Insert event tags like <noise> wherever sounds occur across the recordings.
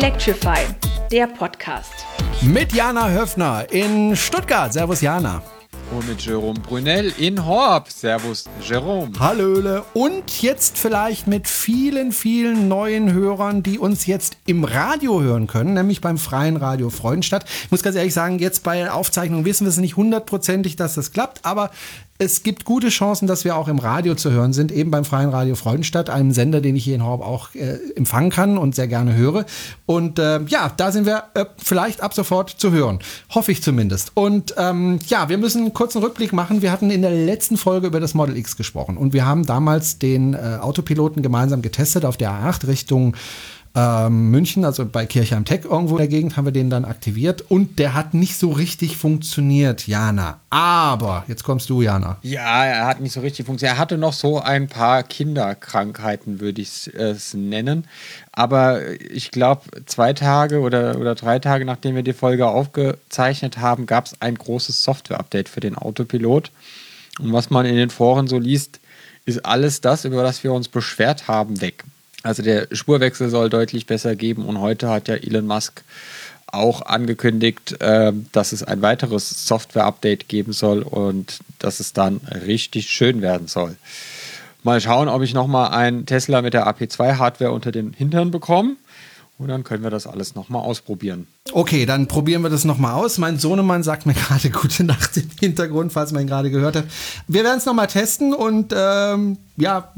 Electrify, der Podcast. Mit Jana Höfner in Stuttgart. Servus Jana. Und mit Jerome Brunel in Horb. Servus, Jerome. Hallöle. Und jetzt vielleicht mit vielen, vielen neuen Hörern, die uns jetzt im Radio hören können, nämlich beim Freien Radio Freudenstadt. Ich muss ganz ehrlich sagen, jetzt bei Aufzeichnungen wissen wir es nicht hundertprozentig, dass das klappt, aber es gibt gute Chancen, dass wir auch im Radio zu hören sind, eben beim Freien Radio Freudenstadt, einem Sender, den ich hier in Horb auch äh, empfangen kann und sehr gerne höre. Und äh, ja, da sind wir äh, vielleicht ab sofort zu hören. Hoffe ich zumindest. Und ähm, ja, wir müssen einen kurzen Rückblick machen. Wir hatten in der letzten Folge über das Model X gesprochen und wir haben damals den äh, Autopiloten gemeinsam getestet auf der A8 Richtung ähm, München, also bei Kirchheim Tech irgendwo in der Gegend, haben wir den dann aktiviert und der hat nicht so richtig funktioniert, Jana. Aber, jetzt kommst du, Jana. Ja, er hat nicht so richtig funktioniert. Er hatte noch so ein paar Kinderkrankheiten, würde ich es nennen. Aber ich glaube, zwei Tage oder, oder drei Tage nachdem wir die Folge aufgezeichnet haben, gab es ein großes Software-Update für den Autopilot. Und was man in den Foren so liest, ist alles das, über das wir uns beschwert haben, weg. Also der Spurwechsel soll deutlich besser geben und heute hat ja Elon Musk auch angekündigt, äh, dass es ein weiteres Software-Update geben soll und dass es dann richtig schön werden soll. Mal schauen, ob ich nochmal einen Tesla mit der AP2-Hardware unter den Hintern bekomme. Und dann können wir das alles nochmal ausprobieren. Okay, dann probieren wir das nochmal aus. Mein Sohnemann sagt mir <laughs> gerade gute Nacht im Hintergrund, falls man ihn gerade gehört hat. Wir werden es nochmal testen und ähm, ja,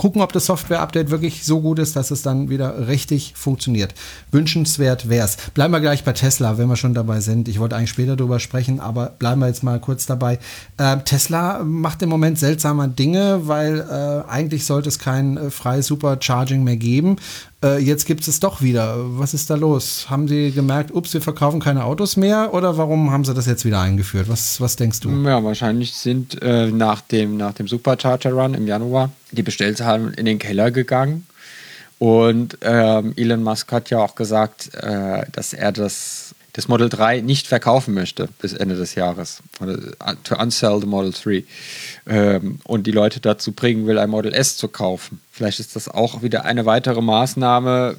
gucken, ob das Software-Update wirklich so gut ist, dass es dann wieder richtig funktioniert. Wünschenswert wäre es. Bleiben wir gleich bei Tesla, wenn wir schon dabei sind. Ich wollte eigentlich später darüber sprechen, aber bleiben wir jetzt mal kurz dabei. Äh, Tesla macht im Moment seltsame Dinge, weil äh, eigentlich sollte es kein äh, freies Supercharging mehr geben. Äh, jetzt gibt es doch wieder. Was ist da los? Haben Sie gemerkt, ups, wir verkaufen keine Autos mehr oder warum haben Sie das jetzt wieder eingeführt? Was, was denkst du? Ja, wahrscheinlich sind äh, nach, dem, nach dem Supercharger Run im Januar die Bestellzahlen in den Keller gegangen. Und ähm, Elon Musk hat ja auch gesagt, äh, dass er das, das Model 3 nicht verkaufen möchte bis Ende des Jahres. Uh, to unsell the Model 3. Ähm, und die Leute dazu bringen will, ein Model S zu kaufen. Vielleicht ist das auch wieder eine weitere Maßnahme,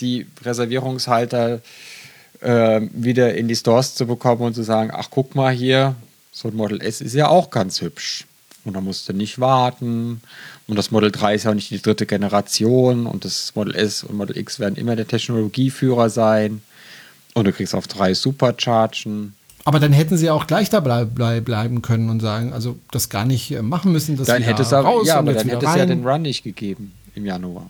die Reservierungshalter äh, wieder in die Stores zu bekommen und zu sagen, ach guck mal hier, so ein Model S ist ja auch ganz hübsch. Und da musst du nicht warten. Und das Model 3 ist ja auch nicht die dritte Generation. Und das Model S und Model X werden immer der Technologieführer sein. Und du kriegst auf drei Superchargen. Aber dann hätten sie auch gleich dabei bleiben können und sagen, also das gar nicht äh, machen müssen. Das dann hätte es aber, ja, aber dann hätte es ja den Run nicht gegeben im Januar.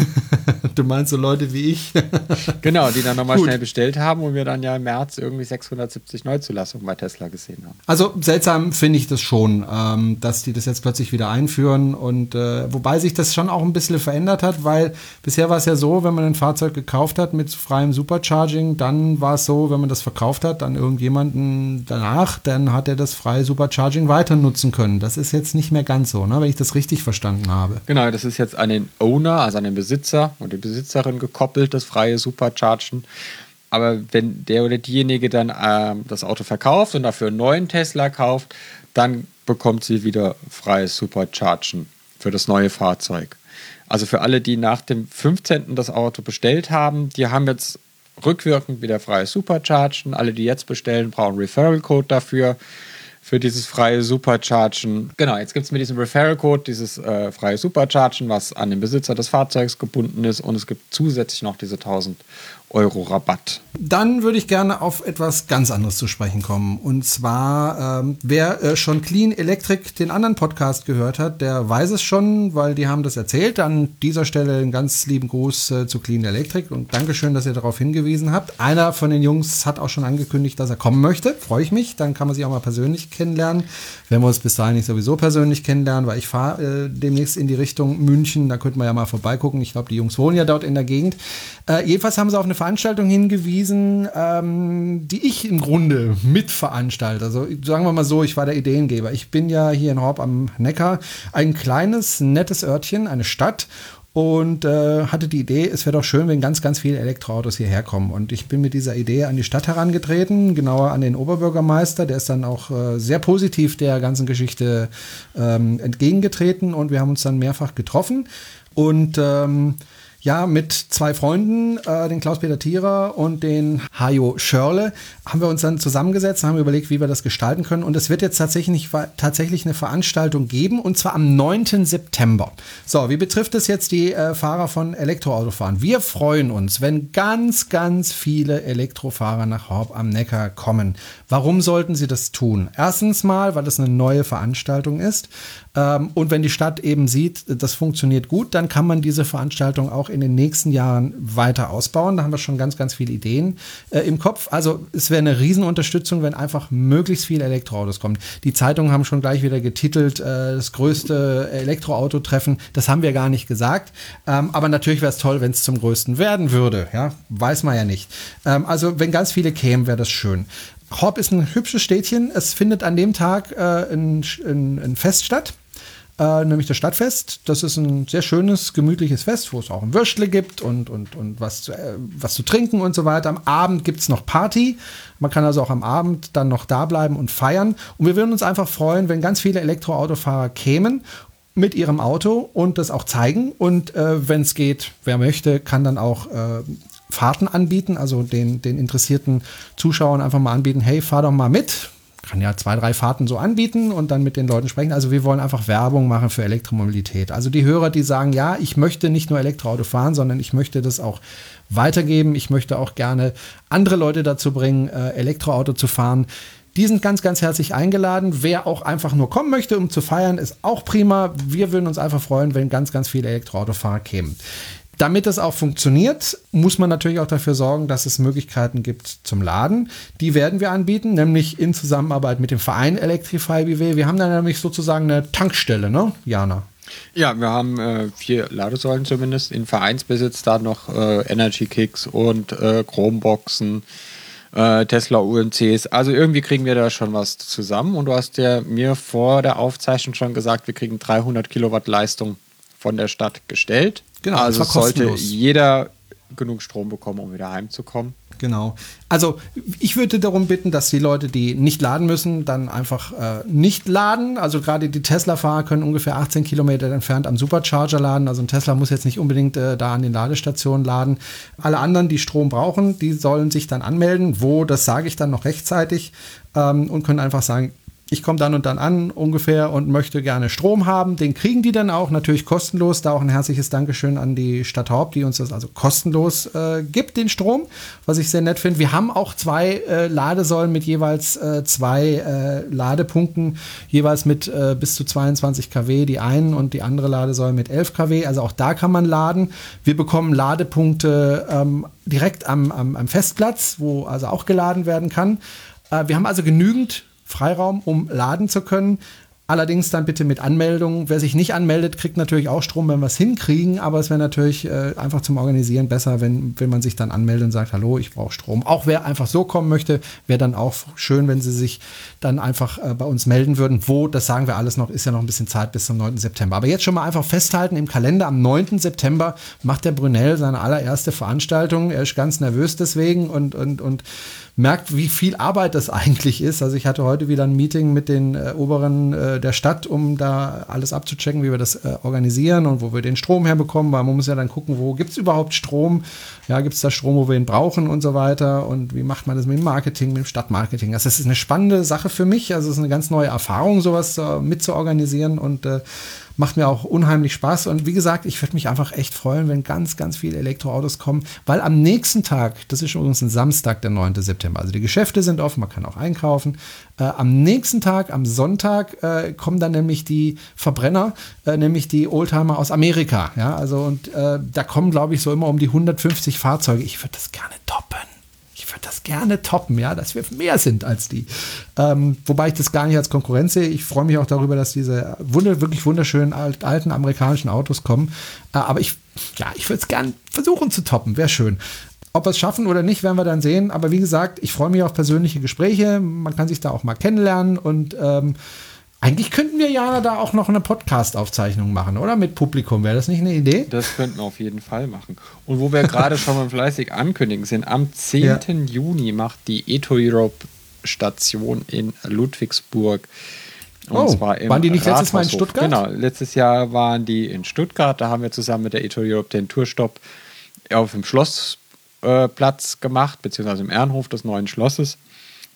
<laughs> du meinst so Leute wie ich? <laughs> genau, die dann nochmal schnell bestellt haben und wir dann ja im März irgendwie 670 Neuzulassungen bei Tesla gesehen haben. Also seltsam finde ich das schon, ähm, dass die das jetzt plötzlich wieder einführen und äh, wobei sich das schon auch ein bisschen verändert hat, weil bisher war es ja so, wenn man ein Fahrzeug gekauft hat mit freiem Supercharging, dann war es so, wenn man das verkauft hat an irgendjemanden danach, dann hat er das freie Supercharging weiter nutzen können. Das ist jetzt nicht mehr ganz so, ne, wenn ich das richtig verstanden habe. Genau, das ist jetzt an den Owner, also an den Besitzer und die Besitzerin gekoppelt, das freie Superchargen. Aber wenn der oder diejenige dann ähm, das Auto verkauft und dafür einen neuen Tesla kauft, dann bekommt sie wieder freies Superchargen für das neue Fahrzeug. Also für alle, die nach dem 15. das Auto bestellt haben, die haben jetzt rückwirkend wieder freies Superchargen. Alle, die jetzt bestellen, brauchen Referral-Code dafür für dieses freie Superchargen. Genau, jetzt gibt es mit diesem Referral-Code dieses äh, freie Superchargen, was an den Besitzer des Fahrzeugs gebunden ist und es gibt zusätzlich noch diese 1000 Euro Rabatt. Dann würde ich gerne auf etwas ganz anderes zu sprechen kommen. Und zwar, ähm, wer äh, schon Clean Electric, den anderen Podcast gehört hat, der weiß es schon, weil die haben das erzählt. An dieser Stelle einen ganz lieben Gruß äh, zu Clean Electric und Dankeschön, dass ihr darauf hingewiesen habt. Einer von den Jungs hat auch schon angekündigt, dass er kommen möchte. Freue ich mich. Dann kann man sich auch mal persönlich kennenlernen. Wenn wir uns bis dahin nicht sowieso persönlich kennenlernen, weil ich fahre äh, demnächst in die Richtung München. Da könnten wir ja mal vorbeigucken. Ich glaube, die Jungs wohnen ja dort in der Gegend. Äh, jedenfalls haben sie auf eine Veranstaltung hingewiesen, ähm, die ich im Grunde mitveranstalte. Also sagen wir mal so, ich war der Ideengeber. Ich bin ja hier in Horb am Neckar, ein kleines, nettes Örtchen, eine Stadt und äh, hatte die Idee, es wäre doch schön, wenn ganz, ganz viele Elektroautos hierher kommen. Und ich bin mit dieser Idee an die Stadt herangetreten, genauer an den Oberbürgermeister, der ist dann auch äh, sehr positiv der ganzen Geschichte ähm, entgegengetreten und wir haben uns dann mehrfach getroffen. Und ähm, Ja, mit zwei Freunden, äh, den Klaus-Peter Thierer und den Hajo Schörle, haben wir uns dann zusammengesetzt, haben überlegt, wie wir das gestalten können. Und es wird jetzt tatsächlich, tatsächlich eine Veranstaltung geben, und zwar am 9. September. So, wie betrifft es jetzt die äh, Fahrer von Elektroautofahren? Wir freuen uns, wenn ganz, ganz viele Elektrofahrer nach Horb am Neckar kommen. Warum sollten sie das tun? Erstens mal, weil es eine neue Veranstaltung ist. Ähm, und wenn die Stadt eben sieht, das funktioniert gut, dann kann man diese Veranstaltung auch in den nächsten Jahren weiter ausbauen. Da haben wir schon ganz, ganz viele Ideen äh, im Kopf. Also es wäre eine Riesenunterstützung, wenn einfach möglichst viele Elektroautos kommen. Die Zeitungen haben schon gleich wieder getitelt, äh, das größte Elektroautotreffen. Das haben wir gar nicht gesagt. Ähm, aber natürlich wäre es toll, wenn es zum größten werden würde. Ja, weiß man ja nicht. Ähm, also wenn ganz viele kämen, wäre das schön. Horb ist ein hübsches Städtchen. Es findet an dem Tag äh, ein, ein, ein Fest statt äh, nämlich das Stadtfest. Das ist ein sehr schönes, gemütliches Fest, wo es auch ein Würstle gibt und, und, und was, zu, äh, was zu trinken und so weiter. Am Abend gibt es noch Party. Man kann also auch am Abend dann noch da bleiben und feiern. Und wir würden uns einfach freuen, wenn ganz viele Elektroautofahrer kämen mit ihrem Auto und das auch zeigen. Und äh, wenn es geht, wer möchte, kann dann auch äh, Fahrten anbieten, also den, den interessierten Zuschauern einfach mal anbieten, hey, fahr doch mal mit, kann ja zwei, drei Fahrten so anbieten und dann mit den Leuten sprechen. Also wir wollen einfach Werbung machen für Elektromobilität. Also die Hörer, die sagen, ja, ich möchte nicht nur Elektroauto fahren, sondern ich möchte das auch weitergeben. Ich möchte auch gerne andere Leute dazu bringen, äh, Elektroauto zu fahren. Die sind ganz, ganz herzlich eingeladen. Wer auch einfach nur kommen möchte, um zu feiern, ist auch prima. Wir würden uns einfach freuen, wenn ganz, ganz viele Elektroautofahrer kämen. Damit es auch funktioniert, muss man natürlich auch dafür sorgen, dass es Möglichkeiten gibt zum Laden. Die werden wir anbieten, nämlich in Zusammenarbeit mit dem Verein Electrify BW. Wir haben da nämlich sozusagen eine Tankstelle, ne, Jana? Ja, wir haben äh, vier Ladesäulen zumindest in Vereinsbesitz, da noch äh, Energy Kicks und äh, Chromeboxen, äh, Tesla UMCs. Also irgendwie kriegen wir da schon was zusammen. Und du hast ja mir vor der Aufzeichnung schon gesagt, wir kriegen 300 Kilowatt Leistung von der Stadt gestellt. Genau, also sollte jeder genug Strom bekommen, um wieder heimzukommen. Genau. Also ich würde darum bitten, dass die Leute, die nicht laden müssen, dann einfach äh, nicht laden. Also gerade die Tesla-Fahrer können ungefähr 18 Kilometer entfernt am Supercharger laden. Also ein Tesla muss jetzt nicht unbedingt äh, da an den Ladestationen laden. Alle anderen, die Strom brauchen, die sollen sich dann anmelden. Wo, das sage ich dann noch rechtzeitig ähm, und können einfach sagen, ich komme dann und dann an ungefähr und möchte gerne Strom haben. Den kriegen die dann auch, natürlich kostenlos. Da auch ein herzliches Dankeschön an die Stadt Haupt, die uns das also kostenlos äh, gibt, den Strom, was ich sehr nett finde. Wir haben auch zwei äh, Ladesäulen mit jeweils äh, zwei äh, Ladepunkten, jeweils mit äh, bis zu 22 kW, die einen und die andere Ladesäule mit 11 kW. Also auch da kann man laden. Wir bekommen Ladepunkte ähm, direkt am, am, am Festplatz, wo also auch geladen werden kann. Äh, wir haben also genügend Freiraum, um laden zu können. Allerdings dann bitte mit Anmeldung. Wer sich nicht anmeldet, kriegt natürlich auch Strom, wenn wir es hinkriegen. Aber es wäre natürlich äh, einfach zum Organisieren besser, wenn, wenn man sich dann anmeldet und sagt, hallo, ich brauche Strom. Auch wer einfach so kommen möchte, wäre dann auch schön, wenn sie sich dann einfach äh, bei uns melden würden. Wo, das sagen wir alles noch, ist ja noch ein bisschen Zeit bis zum 9. September. Aber jetzt schon mal einfach festhalten, im Kalender am 9. September macht der Brunel seine allererste Veranstaltung. Er ist ganz nervös deswegen und, und, und merkt, wie viel Arbeit das <laughs> eigentlich ist. Also ich hatte heute wieder ein Meeting mit den äh, Oberen äh, der Stadt, um da alles abzuchecken, wie wir das äh, organisieren und wo wir den Strom herbekommen, weil man muss ja dann gucken, wo gibt es überhaupt Strom, ja, gibt es da Strom, wo wir ihn brauchen und so weiter und wie macht man das mit dem Marketing, mit dem Stadtmarketing. Also das ist eine spannende Sache für mich, also es ist eine ganz neue Erfahrung, sowas äh, mitzuorganisieren und äh, macht mir auch unheimlich Spaß. Und wie gesagt, ich würde mich einfach echt freuen, wenn ganz, ganz viele Elektroautos kommen, weil am nächsten Tag, das ist übrigens ein Samstag, der 9. September, also die Geschäfte sind offen, man kann auch einkaufen. Äh, am nächsten Tag, am Sonntag, äh, kommen dann nämlich die Verbrenner, äh, nämlich die Oldtimer aus Amerika. Ja, also und äh, da kommen, glaube ich, so immer um die 150 Fahrzeuge. Ich würde das gerne toppen würde das gerne toppen, ja, dass wir mehr sind als die. Ähm, wobei ich das gar nicht als Konkurrenz sehe. Ich freue mich auch darüber, dass diese wunder, wirklich wunderschönen alt, alten amerikanischen Autos kommen. Äh, aber ich, ja, ich würde es gerne versuchen zu toppen. Wäre schön. Ob wir es schaffen oder nicht, werden wir dann sehen. Aber wie gesagt, ich freue mich auf persönliche Gespräche. Man kann sich da auch mal kennenlernen und ähm, eigentlich könnten wir ja da auch noch eine Podcast-Aufzeichnung machen, oder? Mit Publikum. Wäre das nicht eine Idee? Das könnten wir auf jeden Fall machen. Und wo wir gerade schon mal fleißig ankündigen sind, am 10. Ja. Juni macht die Eto Europe Station in Ludwigsburg Und oh, zwar im waren die nicht letztes Mal in Rathaushof. Stuttgart? Genau, letztes Jahr waren die in Stuttgart. Da haben wir zusammen mit der Eto Europe den Tourstopp auf dem Schlossplatz gemacht, beziehungsweise im Ehrenhof des neuen Schlosses.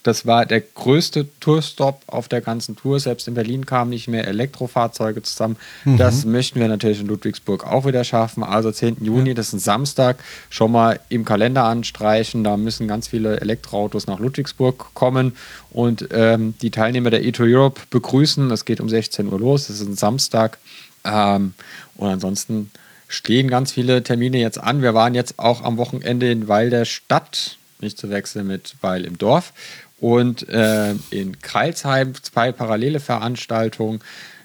Das war der größte Tourstop auf der ganzen Tour. Selbst in Berlin kamen nicht mehr Elektrofahrzeuge zusammen. Das möchten wir natürlich in Ludwigsburg auch wieder schaffen. Also 10. Juni, das ist ein Samstag, schon mal im Kalender anstreichen. Da müssen ganz viele Elektroautos nach Ludwigsburg kommen und ähm, die Teilnehmer der Eto Europe begrüßen. Es geht um 16 Uhr los. Das ist ein Samstag. Ähm, und ansonsten stehen ganz viele Termine jetzt an. Wir waren jetzt auch am Wochenende in Weil der Stadt, nicht zu wechseln mit Weil im Dorf, und äh, in Kreilsheim zwei parallele Veranstaltungen.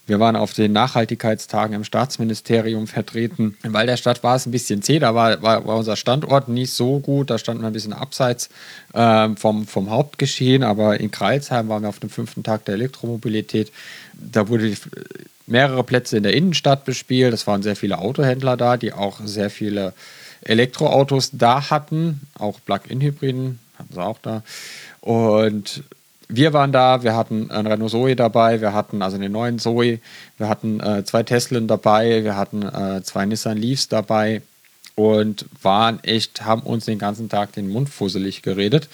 Wir waren auf den Nachhaltigkeitstagen im Staatsministerium vertreten. Weil der Stadt war es ein bisschen zäh, da war, war, war unser Standort nicht so gut, da standen wir ein bisschen abseits ähm, vom, vom Hauptgeschehen, aber in Kreilsheim waren wir auf dem fünften Tag der Elektromobilität. Da wurde die, mehrere Plätze in der Innenstadt bespielt. Es waren sehr viele Autohändler da, die auch sehr viele Elektroautos da hatten, auch Plug-in-Hybriden hatten sie auch da. Und wir waren da, wir hatten einen Renault Zoe dabei, wir hatten also den neuen Zoe, wir hatten äh, zwei Teslen dabei, wir hatten äh, zwei Nissan Leafs dabei und waren echt, haben uns den ganzen Tag den Mund fusselig geredet.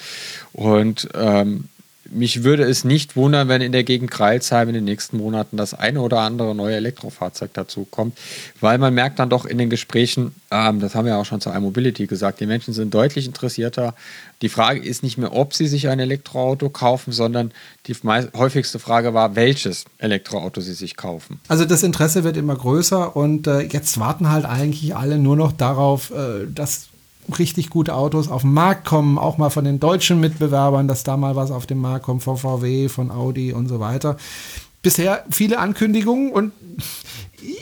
Und ähm, mich würde es nicht wundern, wenn in der Gegend Kreilsheim in den nächsten Monaten das eine oder andere neue Elektrofahrzeug dazu kommt, weil man merkt dann doch in den Gesprächen, ähm, das haben wir auch schon zur iMobility gesagt, die Menschen sind deutlich interessierter. Die Frage ist nicht mehr, ob sie sich ein Elektroauto kaufen, sondern die häufigste Frage war, welches Elektroauto sie sich kaufen. Also das Interesse wird immer größer und äh, jetzt warten halt eigentlich alle nur noch darauf, äh, dass richtig gute Autos auf den Markt kommen, auch mal von den deutschen Mitbewerbern, dass da mal was auf den Markt kommt, von VW, von Audi und so weiter. Bisher viele Ankündigungen und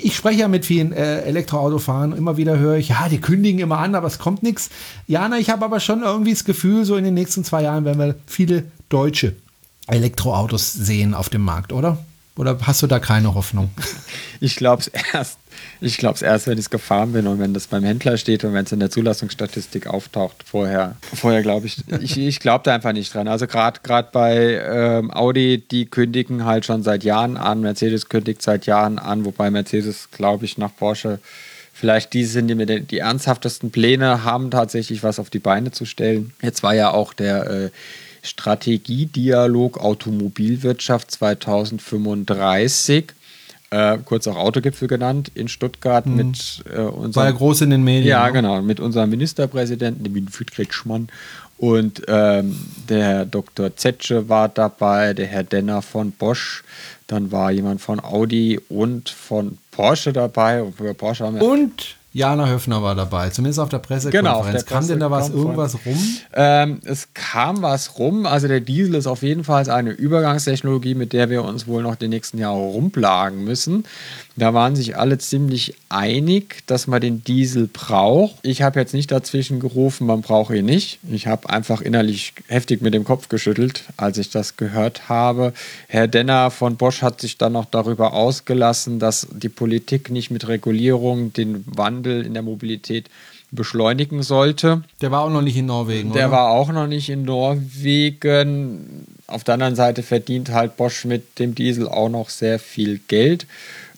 ich spreche ja mit vielen äh, Elektroautofahrern, immer wieder höre ich, ja, die kündigen immer an, aber es kommt nichts. Jana, ich habe aber schon irgendwie das Gefühl, so in den nächsten zwei Jahren werden wir viele deutsche Elektroautos sehen auf dem Markt, oder? Oder hast du da keine Hoffnung? Ich glaube es erst, ich glaube es erst, wenn ich es gefahren bin und wenn das beim Händler steht und wenn es in der Zulassungsstatistik auftaucht. Vorher, vorher glaube ich, ich, ich glaube da einfach nicht dran. Also gerade bei ähm, Audi, die kündigen halt schon seit Jahren an, Mercedes kündigt seit Jahren an, wobei Mercedes, glaube ich, nach Porsche vielleicht die sind, die den die ernsthaftesten Pläne haben, tatsächlich was auf die Beine zu stellen. Jetzt war ja auch der äh, Strategiedialog Automobilwirtschaft 2035, äh, kurz auch Autogipfel genannt, in Stuttgart mit äh, unserem War ja groß in den Medien. ja, ne? genau, mit unserem Ministerpräsidenten, dem Winfried Kretschmann. Und ähm, der Herr Dr. Zetsche war dabei, der Herr Denner von Bosch, dann war jemand von Audi und von Porsche dabei. Und Porsche haben wir Und Jana Höfner war dabei, zumindest auf der Pressekonferenz. Genau, Kam denn da was irgendwas rum? Ähm, es kam was rum. Also der Diesel ist auf jeden Fall eine Übergangstechnologie, mit der wir uns wohl noch die nächsten Jahre rumplagen müssen. Da waren sich alle ziemlich einig, dass man den Diesel braucht. Ich habe jetzt nicht dazwischen gerufen, man braucht ihn nicht. Ich habe einfach innerlich heftig mit dem Kopf geschüttelt, als ich das gehört habe. Herr Denner von Bosch hat sich dann noch darüber ausgelassen, dass die Politik nicht mit Regulierung den Wandel in der Mobilität beschleunigen sollte. Der war auch noch nicht in Norwegen, Der oder? war auch noch nicht in Norwegen. Auf der anderen Seite verdient halt Bosch mit dem Diesel auch noch sehr viel Geld.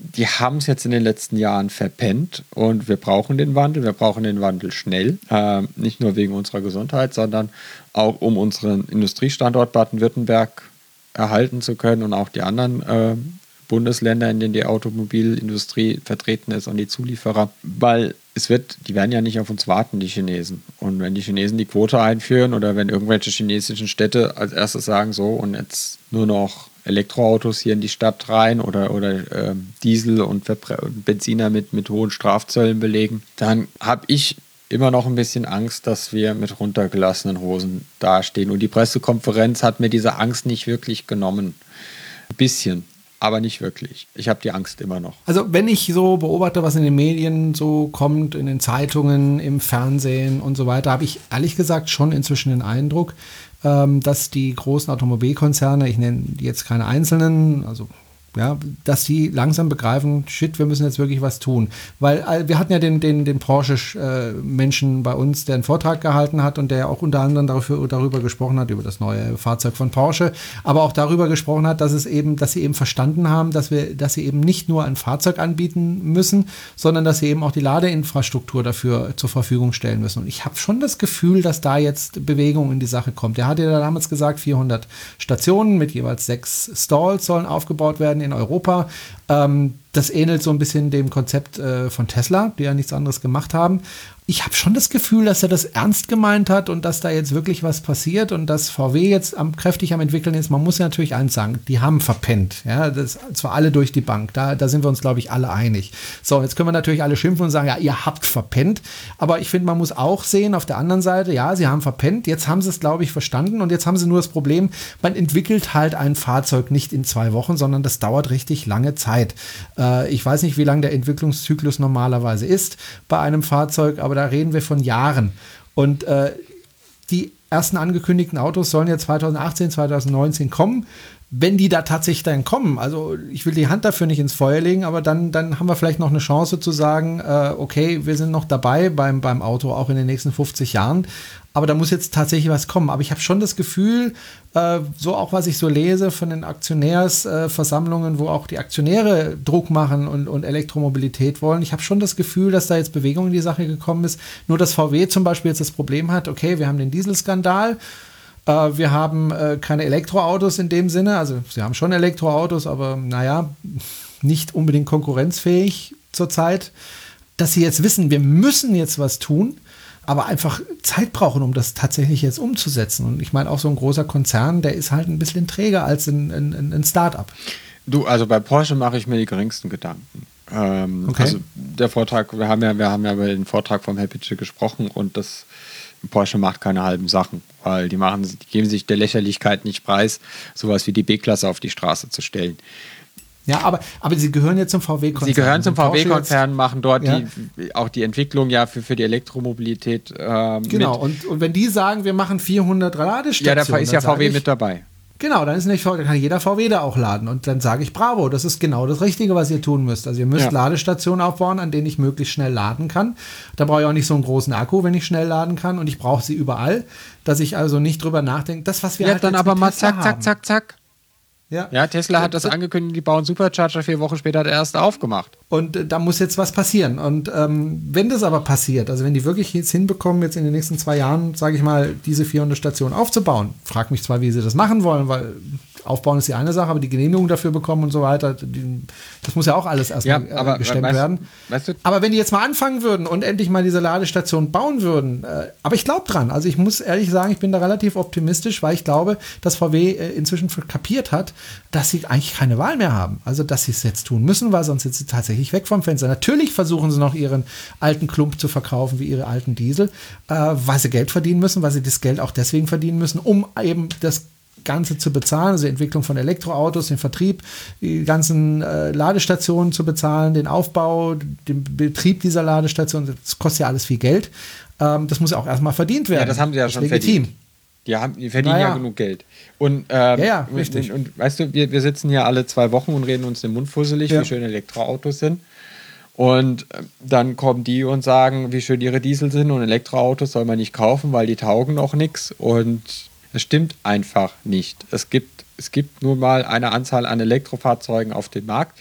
Die haben es jetzt in den letzten Jahren verpennt und wir brauchen den Wandel. Wir brauchen den Wandel schnell. Ähm, nicht nur wegen unserer Gesundheit, sondern auch um unseren Industriestandort Baden-Württemberg erhalten zu können und auch die anderen äh, Bundesländer, in denen die Automobilindustrie vertreten ist und die Zulieferer, weil es wird, die werden ja nicht auf uns warten, die Chinesen. Und wenn die Chinesen die Quote einführen oder wenn irgendwelche chinesischen Städte als erstes sagen, so und jetzt nur noch Elektroautos hier in die Stadt rein oder, oder ähm, Diesel und Benziner mit, mit hohen Strafzöllen belegen, dann habe ich immer noch ein bisschen Angst, dass wir mit runtergelassenen Hosen dastehen. Und die Pressekonferenz hat mir diese Angst nicht wirklich genommen. Ein bisschen, aber nicht wirklich. Ich habe die Angst immer noch. Also wenn ich so beobachte, was in den Medien so kommt, in den Zeitungen, im Fernsehen und so weiter, habe ich ehrlich gesagt schon inzwischen den Eindruck, dass die großen Automobilkonzerne, ich nenne jetzt keine einzelnen, also ja, dass sie langsam begreifen, shit, wir müssen jetzt wirklich was tun. Weil äh, wir hatten ja den, den, den Porsche-Menschen bei uns, der einen Vortrag gehalten hat und der auch unter anderem dafür, darüber gesprochen hat, über das neue Fahrzeug von Porsche, aber auch darüber gesprochen hat, dass es eben, dass sie eben verstanden haben, dass wir, dass sie eben nicht nur ein Fahrzeug anbieten müssen, sondern dass sie eben auch die Ladeinfrastruktur dafür zur Verfügung stellen müssen. Und ich habe schon das Gefühl, dass da jetzt Bewegung in die Sache kommt. Er hatte ja damals gesagt, 400 Stationen mit jeweils sechs Stalls sollen aufgebaut werden in Europa. Ähm, das ähnelt so ein bisschen dem Konzept äh, von Tesla, die ja nichts anderes gemacht haben ich habe schon das Gefühl, dass er das ernst gemeint hat und dass da jetzt wirklich was passiert und dass VW jetzt am, kräftig am entwickeln ist. Man muss ja natürlich eins sagen, die haben verpennt. Ja, das zwar alle durch die Bank. Da, da sind wir uns, glaube ich, alle einig. So, jetzt können wir natürlich alle schimpfen und sagen, ja, ihr habt verpennt. Aber ich finde, man muss auch sehen, auf der anderen Seite, ja, sie haben verpennt. Jetzt haben sie es, glaube ich, verstanden und jetzt haben sie nur das Problem, man entwickelt halt ein Fahrzeug nicht in zwei Wochen, sondern das dauert richtig lange Zeit. Äh, ich weiß nicht, wie lang der Entwicklungszyklus normalerweise ist bei einem Fahrzeug, aber da reden wir von Jahren. Und äh, die ersten angekündigten Autos sollen ja 2018, 2019 kommen. Wenn die da tatsächlich dann kommen, also ich will die Hand dafür nicht ins Feuer legen, aber dann, dann haben wir vielleicht noch eine Chance zu sagen, äh, okay, wir sind noch dabei beim, beim Auto, auch in den nächsten 50 Jahren aber da muss jetzt tatsächlich was kommen. Aber ich habe schon das Gefühl, äh, so auch was ich so lese von den Aktionärsversammlungen, äh, wo auch die Aktionäre Druck machen und, und Elektromobilität wollen. Ich habe schon das Gefühl, dass da jetzt Bewegung in die Sache gekommen ist. Nur dass VW zum Beispiel jetzt das Problem hat, okay, wir haben den Dieselskandal. Äh, wir haben äh, keine Elektroautos in dem Sinne. Also sie haben schon Elektroautos, aber naja, nicht unbedingt konkurrenzfähig zurzeit. Dass sie jetzt wissen, wir müssen jetzt was tun aber einfach Zeit brauchen, um das tatsächlich jetzt umzusetzen. Und ich meine, auch so ein großer Konzern, der ist halt ein bisschen träger als ein, ein, ein Start-up. Du, also bei Porsche mache ich mir die geringsten Gedanken. Ähm, okay. Also der Vortrag, wir haben ja, wir haben ja über den Vortrag vom Happy gesprochen und das Porsche macht keine halben Sachen, weil die machen, die geben sich der Lächerlichkeit nicht preis, sowas wie die B-Klasse auf die Straße zu stellen. Ja, aber, aber sie gehören jetzt zum VW-Konzern. Sie gehören zum VW-Konzern, machen dort ja. die, auch die Entwicklung ja für, für die Elektromobilität. Ähm, genau, und, und wenn die sagen, wir machen 400 Ladestationen. Ja, da ist ja VW ich, mit dabei. Genau, dann ist nicht dann kann jeder VW da auch laden. Und dann sage ich, bravo, das ist genau das Richtige, was ihr tun müsst. Also ihr müsst ja. Ladestationen aufbauen, an denen ich möglichst schnell laden kann. Da brauche ich auch nicht so einen großen Akku, wenn ich schnell laden kann. Und ich brauche sie überall, dass ich also nicht drüber nachdenke. Das, was wir ja, halt dann aber mal zack, zack, zack, zack. Ja. ja, Tesla hat das angekündigt, die bauen Supercharger, vier Wochen später hat er erst aufgemacht. Und äh, da muss jetzt was passieren. Und ähm, wenn das aber passiert, also wenn die wirklich jetzt hinbekommen, jetzt in den nächsten zwei Jahren, sage ich mal, diese 400 Stationen aufzubauen, frag mich zwar, wie sie das machen wollen, weil Aufbauen ist die eine Sache, aber die Genehmigung dafür bekommen und so weiter, die, das muss ja auch alles erstmal ja, äh, gestemmt weißt, werden. Weißt du? Aber wenn die jetzt mal anfangen würden und endlich mal diese Ladestation bauen würden, äh, aber ich glaube dran. Also ich muss ehrlich sagen, ich bin da relativ optimistisch, weil ich glaube, dass VW äh, inzwischen kapiert hat, dass sie eigentlich keine Wahl mehr haben. Also dass sie es jetzt tun müssen, weil sonst sind sie tatsächlich weg vom Fenster. Natürlich versuchen sie noch ihren alten Klump zu verkaufen wie ihre alten Diesel, äh, weil sie Geld verdienen müssen, weil sie das Geld auch deswegen verdienen müssen, um eben das Ganze zu bezahlen, also die Entwicklung von Elektroautos, den Vertrieb, die ganzen äh, Ladestationen zu bezahlen, den Aufbau, den Betrieb dieser Ladestation, das kostet ja alles viel Geld. Ähm, das muss ja auch erstmal verdient werden. Ja, das haben sie ja schon legitim. verdient. Die, haben, die verdienen naja. ja genug Geld. Und, ähm, ja, ja, richtig. Und, und, weißt du, wir, wir sitzen hier alle zwei Wochen und reden uns den Mund fusselig, ja. wie schön Elektroautos sind. Und äh, dann kommen die und sagen, wie schön ihre Diesel sind und Elektroautos soll man nicht kaufen, weil die taugen noch nichts. Und es stimmt einfach nicht. Es gibt, es gibt nur mal eine Anzahl an Elektrofahrzeugen auf dem Markt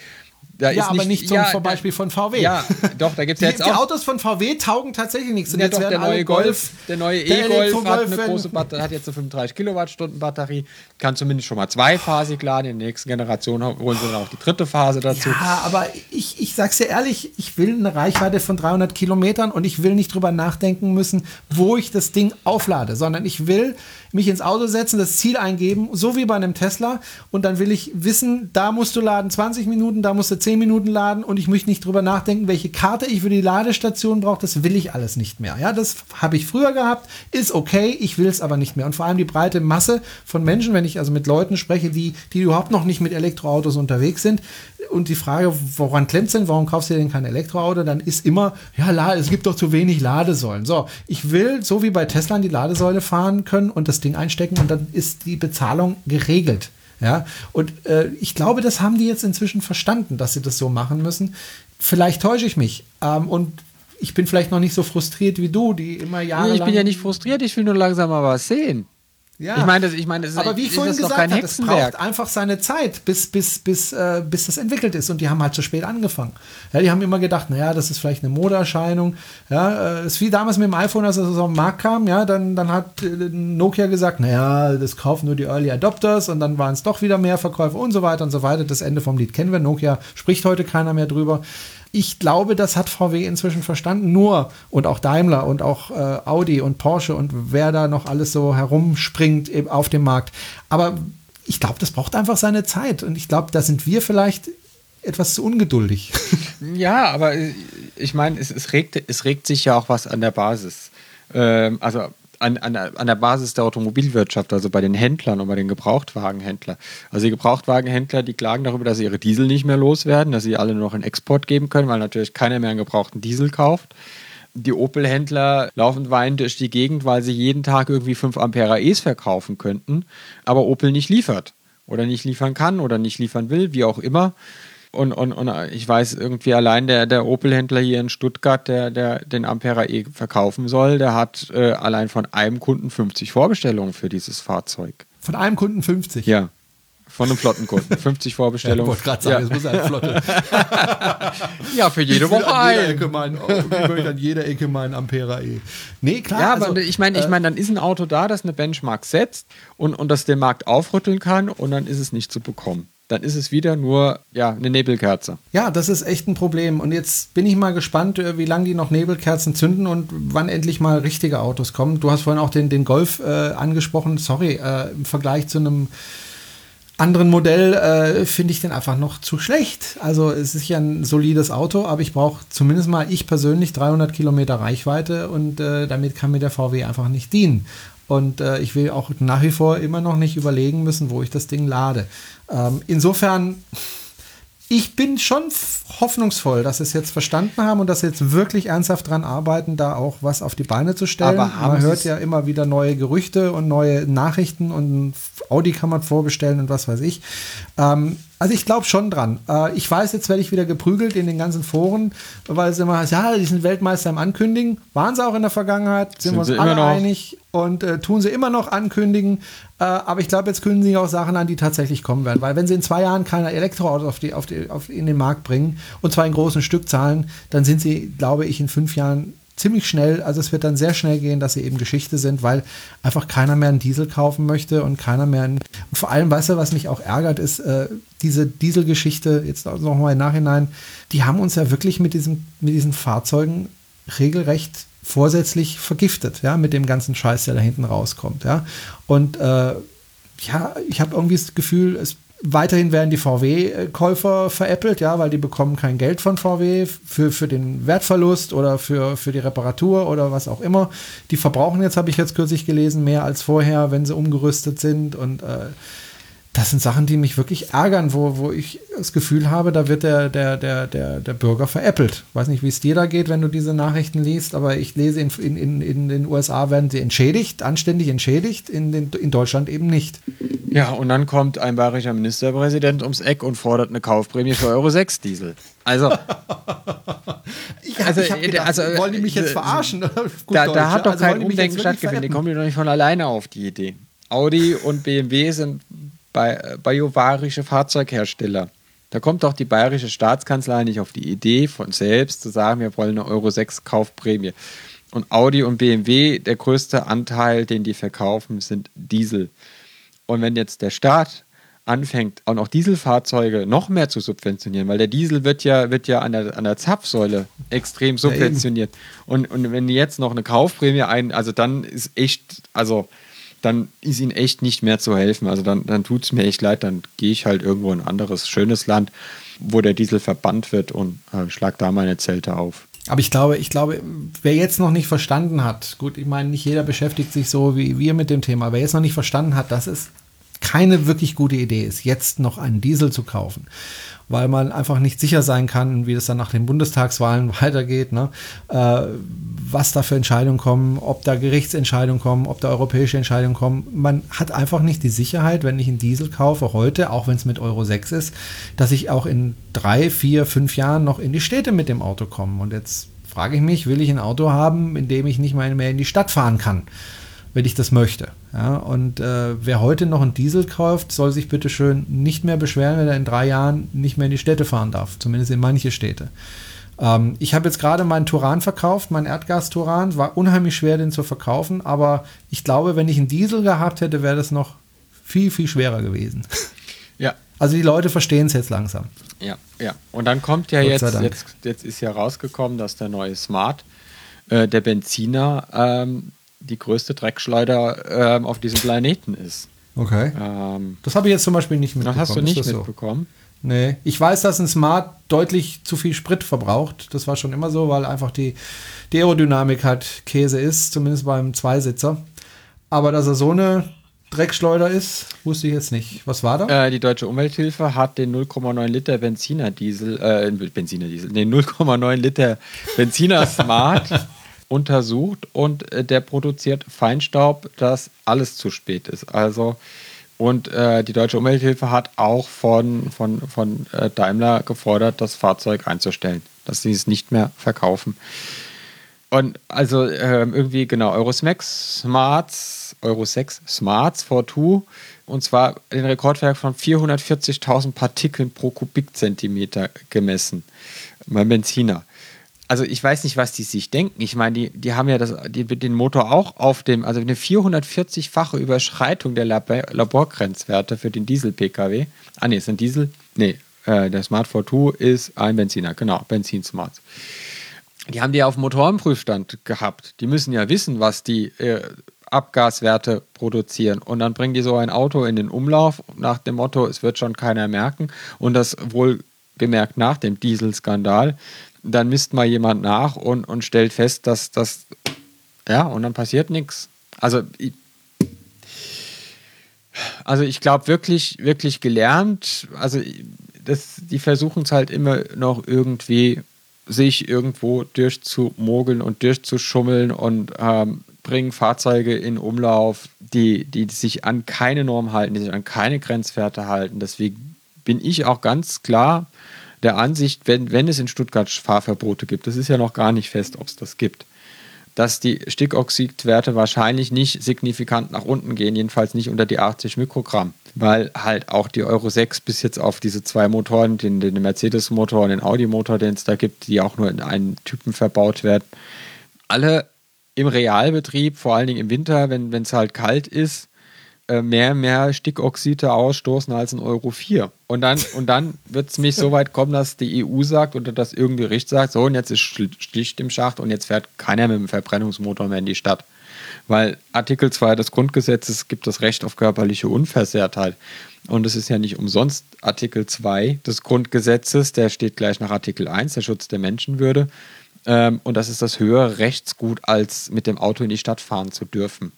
da ja, aber nicht, zum ja, Beispiel von VW. Ja, doch, da gibt es jetzt auch. Die Autos von VW taugen tatsächlich nichts. Und ja, jetzt doch, der neue Golf, Golf, der neue E-Golf hat eine große Batterie, hat jetzt eine 35 Kilowattstunden Batterie, kann zumindest schon mal zweiphasig laden. In der nächsten Generation holen sie dann auch die dritte Phase dazu. Ja, aber ich, ich sag's dir ehrlich, ich will eine Reichweite von 300 Kilometern und ich will nicht drüber nachdenken müssen, wo ich das Ding auflade, sondern ich will mich ins Auto setzen, das Ziel eingeben, so wie bei einem Tesla und dann will ich wissen, da musst du laden 20 Minuten, da musst du 10 Minuten laden und ich möchte nicht drüber nachdenken, welche Karte ich für die Ladestation brauche. Das will ich alles nicht mehr. Ja, das habe ich früher gehabt, ist okay, ich will es aber nicht mehr. Und vor allem die breite Masse von Menschen, wenn ich also mit Leuten spreche, die, die überhaupt noch nicht mit Elektroautos unterwegs sind und die Frage, woran klemmt denn, warum kaufst du denn kein Elektroauto, dann ist immer, ja, es gibt doch zu wenig Ladesäulen. So, ich will, so wie bei Tesla, die Ladesäule fahren können und das Ding einstecken und dann ist die Bezahlung geregelt. Ja, und äh, ich glaube, das haben die jetzt inzwischen verstanden, dass sie das so machen müssen. Vielleicht täusche ich mich. Ähm, und ich bin vielleicht noch nicht so frustriert wie du, die immer Jahre. Ich bin ja nicht frustriert, ich will nur langsam mal was sehen. Ja. Ich meine, das, ich meine, das ist, aber wie ich vorhin gesagt habe, es braucht einfach seine Zeit, bis, bis, bis, äh, bis das entwickelt ist. Und die haben halt zu spät angefangen. Ja, die haben immer gedacht, naja, das ist vielleicht eine Modeerscheinung. Ja, äh, ist wie damals mit dem iPhone, als es auf den Markt kam. Ja, dann, dann hat äh, Nokia gesagt, naja, das kaufen nur die Early Adopters und dann waren es doch wieder mehr Verkäufe und so weiter und so weiter. Das Ende vom Lied kennen wir. Nokia spricht heute keiner mehr drüber. Ich glaube, das hat VW inzwischen verstanden. Nur und auch Daimler und auch äh, Audi und Porsche und wer da noch alles so herumspringt auf dem Markt. Aber ich glaube, das braucht einfach seine Zeit. Und ich glaube, da sind wir vielleicht etwas zu ungeduldig. <laughs> Ja, aber äh, ich meine, es, es, regt, es regt sich ja auch was an der Basis. Ähm, also an, an, der, an der Basis der Automobilwirtschaft, also bei den Händlern und bei den Gebrauchtwagenhändlern. Also die Gebrauchtwagenhändler, die klagen darüber, dass sie ihre Diesel nicht mehr loswerden, dass sie alle nur noch in Export geben können, weil natürlich keiner mehr einen gebrauchten Diesel kauft. Die Opel-Händler laufen weinend durch die Gegend, weil sie jeden Tag irgendwie 5 Ampere AEs verkaufen könnten, aber Opel nicht liefert oder nicht liefern kann oder nicht liefern will, wie auch immer. Und, und, und ich weiß irgendwie allein der, der Opel-Händler hier in Stuttgart, der, der den Ampera E verkaufen soll, der hat äh, allein von einem Kunden 50 Vorbestellungen für dieses Fahrzeug. Von einem Kunden 50. Ja. Von einem Flottenkunden. 50 <laughs> Vorbestellungen. ich wollte gerade sagen, es muss eine Flotte. <laughs> ja, für jede Ich Woche ein. Mein, oh, ich will an jeder Ecke meinen Ampera E. Nee, klar. Ja, aber also, ich meine, ich meine, dann ist ein Auto da, das eine Benchmark setzt und, und das den Markt aufrütteln kann und dann ist es nicht zu bekommen. Dann ist es wieder nur ja, eine Nebelkerze. Ja, das ist echt ein Problem. Und jetzt bin ich mal gespannt, äh, wie lange die noch Nebelkerzen zünden und wann endlich mal richtige Autos kommen. Du hast vorhin auch den, den Golf äh, angesprochen. Sorry, äh, im Vergleich zu einem anderen Modell äh, finde ich den einfach noch zu schlecht. Also es ist ja ein solides Auto, aber ich brauche zumindest mal ich persönlich 300 Kilometer Reichweite und äh, damit kann mir der VW einfach nicht dienen. Und äh, ich will auch nach wie vor immer noch nicht überlegen müssen, wo ich das Ding lade. Ähm, insofern, ich bin schon hoffnungsvoll, dass sie es jetzt verstanden haben und dass sie jetzt wirklich ernsthaft dran arbeiten, da auch was auf die Beine zu stellen. Aber man hört ja immer wieder neue Gerüchte und neue Nachrichten und Audi kann man vorbestellen und was weiß ich. Ähm, also ich glaube schon dran. Äh, ich weiß, jetzt werde ich wieder geprügelt in den ganzen Foren, weil es immer heißt, ja, die sind Weltmeister im Ankündigen. Waren sie auch in der Vergangenheit, sind, Sind wir uns alle noch. einig und äh, tun sie immer noch ankündigen. Äh, aber ich glaube, jetzt kündigen sie auch Sachen an, die tatsächlich kommen werden. Weil wenn sie in zwei Jahren keine Elektroautos auf die, auf die, auf, in den Markt bringen, und zwar in großen Stückzahlen, dann sind sie, glaube ich, in fünf Jahren ziemlich schnell, also es wird dann sehr schnell gehen, dass sie eben Geschichte sind, weil einfach keiner mehr einen Diesel kaufen möchte und keiner mehr einen, vor allem, weißt du, was mich auch ärgert, ist äh, diese Dieselgeschichte, jetzt noch mal im Nachhinein, die haben uns ja wirklich mit, diesem, mit diesen Fahrzeugen regelrecht vorsätzlich vergiftet, ja, mit dem ganzen Scheiß, der da hinten rauskommt, ja. Und äh, ja, ich habe irgendwie das Gefühl, es weiterhin werden die VW-Käufer veräppelt, ja, weil die bekommen kein Geld von VW für, für den Wertverlust oder für, für die Reparatur oder was auch immer. Die verbrauchen jetzt, habe ich jetzt kürzlich gelesen, mehr als vorher, wenn sie umgerüstet sind und äh, das sind Sachen, die mich wirklich ärgern, wo, wo ich das Gefühl habe, da wird der, der, der, der, der Bürger veräppelt. Weiß nicht, wie es dir da geht, wenn du diese Nachrichten liest, aber ich lese, in, in, in, in den USA werden sie entschädigt, anständig entschädigt, in, den, in Deutschland eben nicht. Ja, und dann kommt ein bayerischer Ministerpräsident ums Eck und fordert eine Kaufprämie für Euro 6 Diesel. Also, <laughs> Ich, Also, ich äh, gedacht, also, wollen die mich jetzt äh, verarschen? <laughs> Gut da, da hat doch also kein Umdenken jetzt stattgefunden. Die kommen doch nicht von alleine auf die Idee. Audi und BMW sind bei, bayerische Fahrzeughersteller. Da kommt doch die bayerische Staatskanzlei nicht auf die Idee von selbst zu sagen, wir wollen eine Euro 6 Kaufprämie. Und Audi und BMW, der größte Anteil, den die verkaufen, sind Diesel. Und wenn jetzt der Staat anfängt, auch noch Dieselfahrzeuge noch mehr zu subventionieren, weil der Diesel wird ja, wird ja an, der, an der Zapfsäule extrem subventioniert. und, und wenn die jetzt noch eine Kaufprämie ein, also dann ist echt, also dann ist ihnen echt nicht mehr zu helfen. Also dann, dann tut es mir echt leid, dann gehe ich halt irgendwo in ein anderes schönes Land, wo der Diesel verbannt wird und äh, schlag da meine Zelte auf. Aber ich glaube, ich glaube, wer jetzt noch nicht verstanden hat, gut, ich meine, nicht jeder beschäftigt sich so wie wir mit dem Thema, wer jetzt noch nicht verstanden hat, dass es keine wirklich gute Idee ist, jetzt noch einen Diesel zu kaufen weil man einfach nicht sicher sein kann, wie es dann nach den Bundestagswahlen <laughs> weitergeht, ne? äh, was da für Entscheidungen kommen, ob da Gerichtsentscheidungen kommen, ob da europäische Entscheidungen kommen. Man hat einfach nicht die Sicherheit, wenn ich einen Diesel kaufe heute, auch wenn es mit Euro 6 ist, dass ich auch in drei, vier, fünf Jahren noch in die Städte mit dem Auto komme. Und jetzt frage ich mich, will ich ein Auto haben, in dem ich nicht mehr in die Stadt fahren kann? Wenn ich das möchte. Ja, und äh, wer heute noch einen Diesel kauft, soll sich bitte schön nicht mehr beschweren, wenn er in drei Jahren nicht mehr in die Städte fahren darf, zumindest in manche Städte. Ähm, ich habe jetzt gerade meinen Turan verkauft, meinen Erdgas-Turan. War unheimlich schwer, den zu verkaufen, aber ich glaube, wenn ich einen Diesel gehabt hätte, wäre das noch viel, viel schwerer gewesen. <laughs> Ja. Also die Leute verstehen es jetzt langsam. Ja, ja. Und dann kommt ja jetzt, jetzt, jetzt ist ja rausgekommen, dass der neue Smart, äh, der Benziner, ähm, die größte Dreckschleuder ähm, auf diesem Planeten ist. Okay. Ähm, das habe ich jetzt zum Beispiel nicht mitbekommen. Das hast du nicht mitbekommen? So? Nee. Ich weiß, dass ein Smart deutlich zu viel Sprit verbraucht. Das war schon immer so, weil einfach die, die Aerodynamik halt Käse ist, zumindest beim Zweisitzer. Aber dass er so eine Dreckschleuder ist, wusste ich jetzt nicht. Was war da? Äh, die Deutsche Umwelthilfe hat den 0,9 Liter Benziner Diesel, äh, Benziner Diesel, den 0,9 Liter Benziner Smart <laughs> untersucht und äh, der produziert Feinstaub, das alles zu spät ist. Also und äh, die Deutsche Umwelthilfe hat auch von, von, von äh, Daimler gefordert, das Fahrzeug einzustellen, dass sie es nicht mehr verkaufen. Und also äh, irgendwie genau Euro 6 Smarts, Euro 6 Smarts V2 und zwar den Rekordwerk von 440.000 Partikeln pro Kubikzentimeter gemessen beim Benziner also ich weiß nicht, was die sich denken. Ich meine, die, die haben ja das, die, den Motor auch auf dem, also eine 440-fache Überschreitung der Labor Laborgrenzwerte für den Diesel-Pkw. Ah, nee, ist ein Diesel? Nee, äh, der Smart 42 ist ein Benziner, genau, Benzin-Smart. Die haben die auf dem Motorenprüfstand gehabt. Die müssen ja wissen, was die äh, Abgaswerte produzieren. Und dann bringen die so ein Auto in den Umlauf nach dem Motto, es wird schon keiner merken. Und das wohl gemerkt nach dem Dieselskandal dann misst mal jemand nach und, und stellt fest, dass das, ja, und dann passiert nichts. Also, ich, also ich glaube wirklich, wirklich gelernt, also das, die versuchen es halt immer noch irgendwie sich irgendwo durchzumogeln und durchzuschummeln und ähm, bringen Fahrzeuge in Umlauf, die, die sich an keine Norm halten, die sich an keine Grenzwerte halten. Deswegen bin ich auch ganz klar der Ansicht, wenn, wenn es in Stuttgart Fahrverbote gibt, das ist ja noch gar nicht fest, ob es das gibt, dass die Stickoxidwerte wahrscheinlich nicht signifikant nach unten gehen, jedenfalls nicht unter die 80 Mikrogramm, weil halt auch die Euro 6 bis jetzt auf diese zwei Motoren, den, den Mercedes-Motor und den Audi-Motor, den es da gibt, die auch nur in einen Typen verbaut werden, alle im Realbetrieb, vor allen Dingen im Winter, wenn es halt kalt ist, mehr mehr Stickoxide ausstoßen als ein Euro 4. Und dann, und dann wird es mich so weit kommen, dass die EU sagt oder dass irgendein Gericht sagt, so und jetzt ist schlicht im Schacht und jetzt fährt keiner mit dem Verbrennungsmotor mehr in die Stadt. Weil Artikel 2 des Grundgesetzes gibt das Recht auf körperliche Unversehrtheit. Und es ist ja nicht umsonst Artikel 2 des Grundgesetzes, der steht gleich nach Artikel 1, der Schutz der Menschenwürde. Ähm, und das ist das höhere Rechtsgut, als mit dem Auto in die Stadt fahren zu dürfen.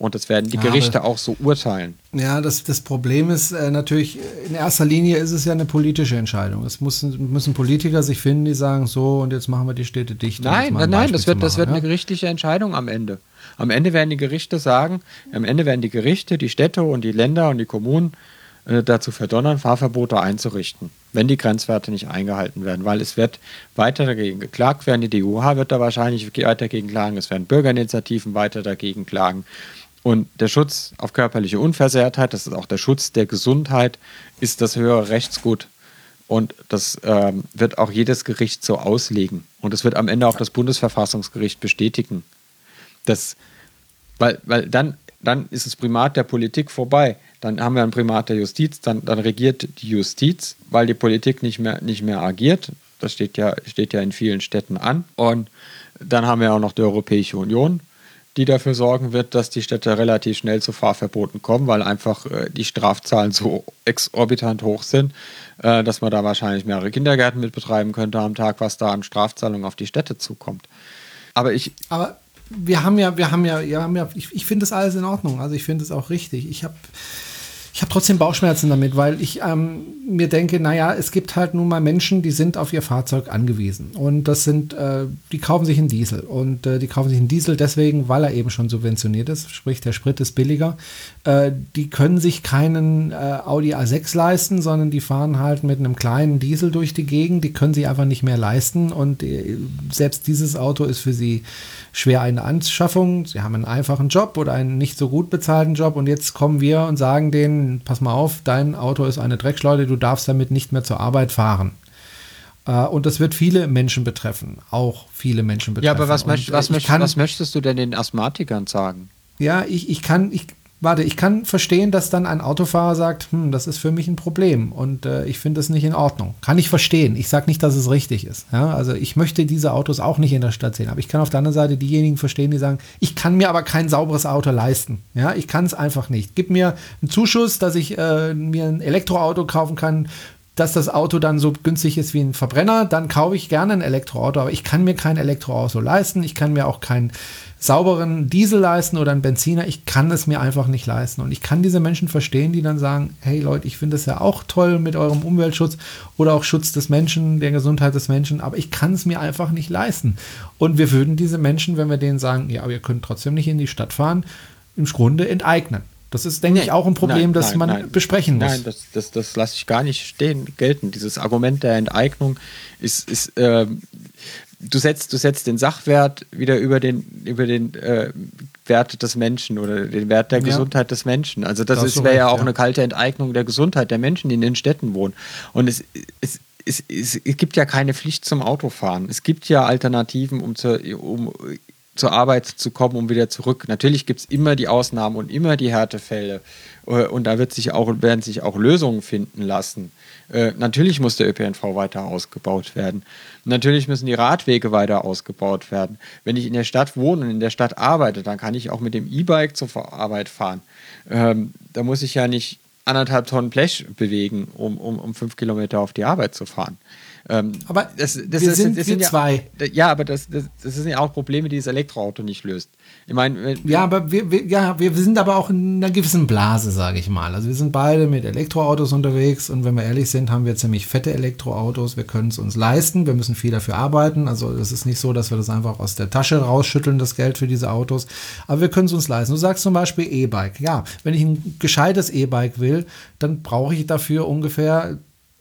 Und das werden die Gerichte ja, auch so urteilen. Ja, das, das Problem ist äh, natürlich, in erster Linie ist es ja eine politische Entscheidung. Es müssen, müssen Politiker sich finden, die sagen, so und jetzt machen wir die Städte dicht. Nein, nein, nein, das wird, das wird ja? eine gerichtliche Entscheidung am Ende. Am Ende werden die Gerichte sagen, am Ende werden die Gerichte, die Städte und die Länder und die Kommunen äh, dazu verdonnern, Fahrverbote einzurichten, wenn die Grenzwerte nicht eingehalten werden, weil es wird weiter dagegen geklagt werden. Die DUH wird da wahrscheinlich weiter dagegen klagen, es werden Bürgerinitiativen weiter dagegen klagen. Und der Schutz auf körperliche Unversehrtheit, das ist auch der Schutz der Gesundheit, ist das höhere Rechtsgut. Und das ähm, wird auch jedes Gericht so auslegen. Und es wird am Ende auch das Bundesverfassungsgericht bestätigen. Das, weil, weil dann, dann ist das Primat der Politik vorbei. Dann haben wir ein Primat der Justiz, dann, dann regiert die Justiz, weil die Politik nicht mehr, nicht mehr agiert. Das steht ja, steht ja in vielen Städten an. Und dann haben wir auch noch die Europäische Union, die dafür sorgen wird, dass die Städte relativ schnell zu Fahrverboten kommen, weil einfach äh, die Strafzahlen so exorbitant hoch sind, äh, dass man da wahrscheinlich mehrere Kindergärten mit betreiben könnte am Tag, was da an Strafzahlungen auf die Städte zukommt. Aber ich. Aber wir haben ja, wir haben ja, wir haben ja, ich, ich finde das alles in Ordnung. Also ich finde es auch richtig. Ich habe Ich habe trotzdem Bauchschmerzen damit, weil ich ähm, mir denke, naja, es gibt halt nun mal Menschen, die sind auf ihr Fahrzeug angewiesen. Und das sind, äh, die kaufen sich einen Diesel. Und äh, die kaufen sich einen Diesel deswegen, weil er eben schon subventioniert ist, sprich der Sprit ist billiger. Äh, die können sich keinen äh, Audi A6 leisten, sondern die fahren halt mit einem kleinen Diesel durch die Gegend. Die können sich einfach nicht mehr leisten. Und äh, selbst dieses Auto ist für sie schwer eine Anschaffung. Sie haben einen einfachen Job oder einen nicht so gut bezahlten Job. Und jetzt kommen wir und sagen denen, pass mal auf, dein Auto ist eine Dreckschleuder, du darfst damit nicht mehr zur Arbeit fahren. Äh, und das wird viele Menschen betreffen, auch viele Menschen betreffen. Ja, aber was, möcht, was, möcht, was möchtest du denn den Asthmatikern sagen? Ja, ich, ich kann, ich, warte, ich kann verstehen, dass dann ein Autofahrer sagt, hm, das ist für mich ein Problem und äh, ich finde das nicht in Ordnung. Kann ich verstehen. Ich sage nicht, dass es richtig ist. Ja? Also ich möchte diese Autos auch nicht in der Stadt sehen. Aber ich kann auf der anderen Seite diejenigen verstehen, die sagen, ich kann mir aber kein sauberes Auto leisten. Ja, ich kann es einfach nicht. Gib mir einen Zuschuss, dass ich äh, mir ein Elektroauto kaufen kann dass das Auto dann so günstig ist wie ein Verbrenner, dann kaufe ich gerne ein Elektroauto, aber ich kann mir kein Elektroauto leisten, ich kann mir auch kein sauberen Diesel leisten oder einen Benziner. Ich kann es mir einfach nicht leisten. Und ich kann diese Menschen verstehen, die dann sagen, hey Leute, ich finde es ja auch toll mit eurem Umweltschutz oder auch Schutz des Menschen, der Gesundheit des Menschen, aber ich kann es mir einfach nicht leisten. Und wir würden diese Menschen, wenn wir denen sagen, ja, aber ihr könnt trotzdem nicht in die Stadt fahren, im Grunde enteignen. Das ist, denke nee, ich, auch ein Problem, nein, das nein, man nein. besprechen muss. Nein, das, das, das lasse ich gar nicht stehen, gelten. Dieses Argument der Enteignung ist, ist äh, du setzt, du setzt den Sachwert wieder über den, über den äh, Wert des Menschen oder den Wert der ja. Gesundheit des Menschen. Also das, das wäre ja auch ja. eine kalte Enteignung der Gesundheit der Menschen, die in den Städten wohnen. Und es, es, es, es, es gibt ja keine Pflicht zum Autofahren. Es gibt ja Alternativen, um, zu, um zur Arbeit zu kommen, um wieder zurück. Natürlich gibt es immer die Ausnahmen und immer die Härtefälle. Äh, und da wird sich auch, werden sich auch Lösungen finden lassen. Äh, natürlich muss der ÖPNV weiter ausgebaut werden. Natürlich müssen die Radwege weiter ausgebaut werden. Wenn ich in der Stadt wohne und in der Stadt arbeite, dann kann ich auch mit dem E-Bike zur Arbeit fahren. Ähm, da muss ich ja nicht anderthalb Tonnen Blech bewegen, um, um, um fünf Kilometer auf die Arbeit zu fahren. Ähm, aber das, das, wir sind, das sind wir ja, zwei. Ja, aber das, das, das sind ja auch Probleme, die das Elektroauto nicht löst. Ich meine, ja, aber wir, wir, ja, wir sind aber auch in einer gewissen Blase, sage ich mal. Also wir sind beide mit Elektroautos unterwegs und wenn wir ehrlich sind, haben wir ziemlich fette Elektroautos. Wir können es uns leisten, wir müssen viel dafür arbeiten. Also es ist nicht so, dass wir das einfach aus der Tasche rausschütteln, das Geld für diese Autos. Aber wir können es uns leisten. Du sagst zum Beispiel E-Bike. Ja, wenn ich ein gescheites E-Bike will, dann brauche ich dafür ungefähr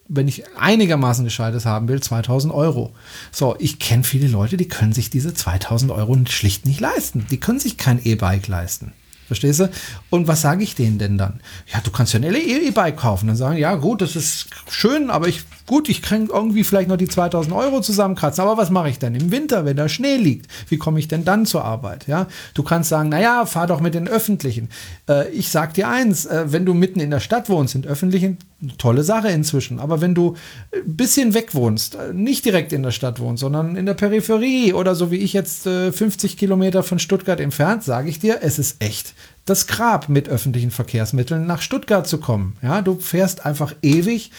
wenn ich einigermaßen gescheites haben will, 2000 Euro. So, ich kenne viele Leute, die können sich diese 2000 Euro schlicht nicht leisten. Die können sich kein E-Bike leisten. Verstehst du? Und was sage ich denen denn dann? Ja, du kannst ja ein E-Bike kaufen. Dann sagen, ja gut, das ist schön, aber ich, gut, ich kann irgendwie vielleicht noch die 2000 Euro zusammenkratzen. Aber was mache ich denn im Winter, wenn da Schnee liegt? Wie komme ich denn dann zur Arbeit? Ja, du kannst sagen, naja, fahr doch mit den Öffentlichen. Äh, ich sag dir eins, äh, wenn du mitten in der Stadt wohnst, sind Öffentlichen tolle Sache inzwischen. Aber wenn du ein bisschen weg wohnst, äh, nicht direkt in der Stadt wohnst, sondern in der Peripherie oder so wie ich jetzt 50 Kilometer von Stuttgart entfernt, sage ich dir, es ist echt das Grab mit öffentlichen Verkehrsmitteln nach Stuttgart zu kommen. Ja, du fährst einfach ewig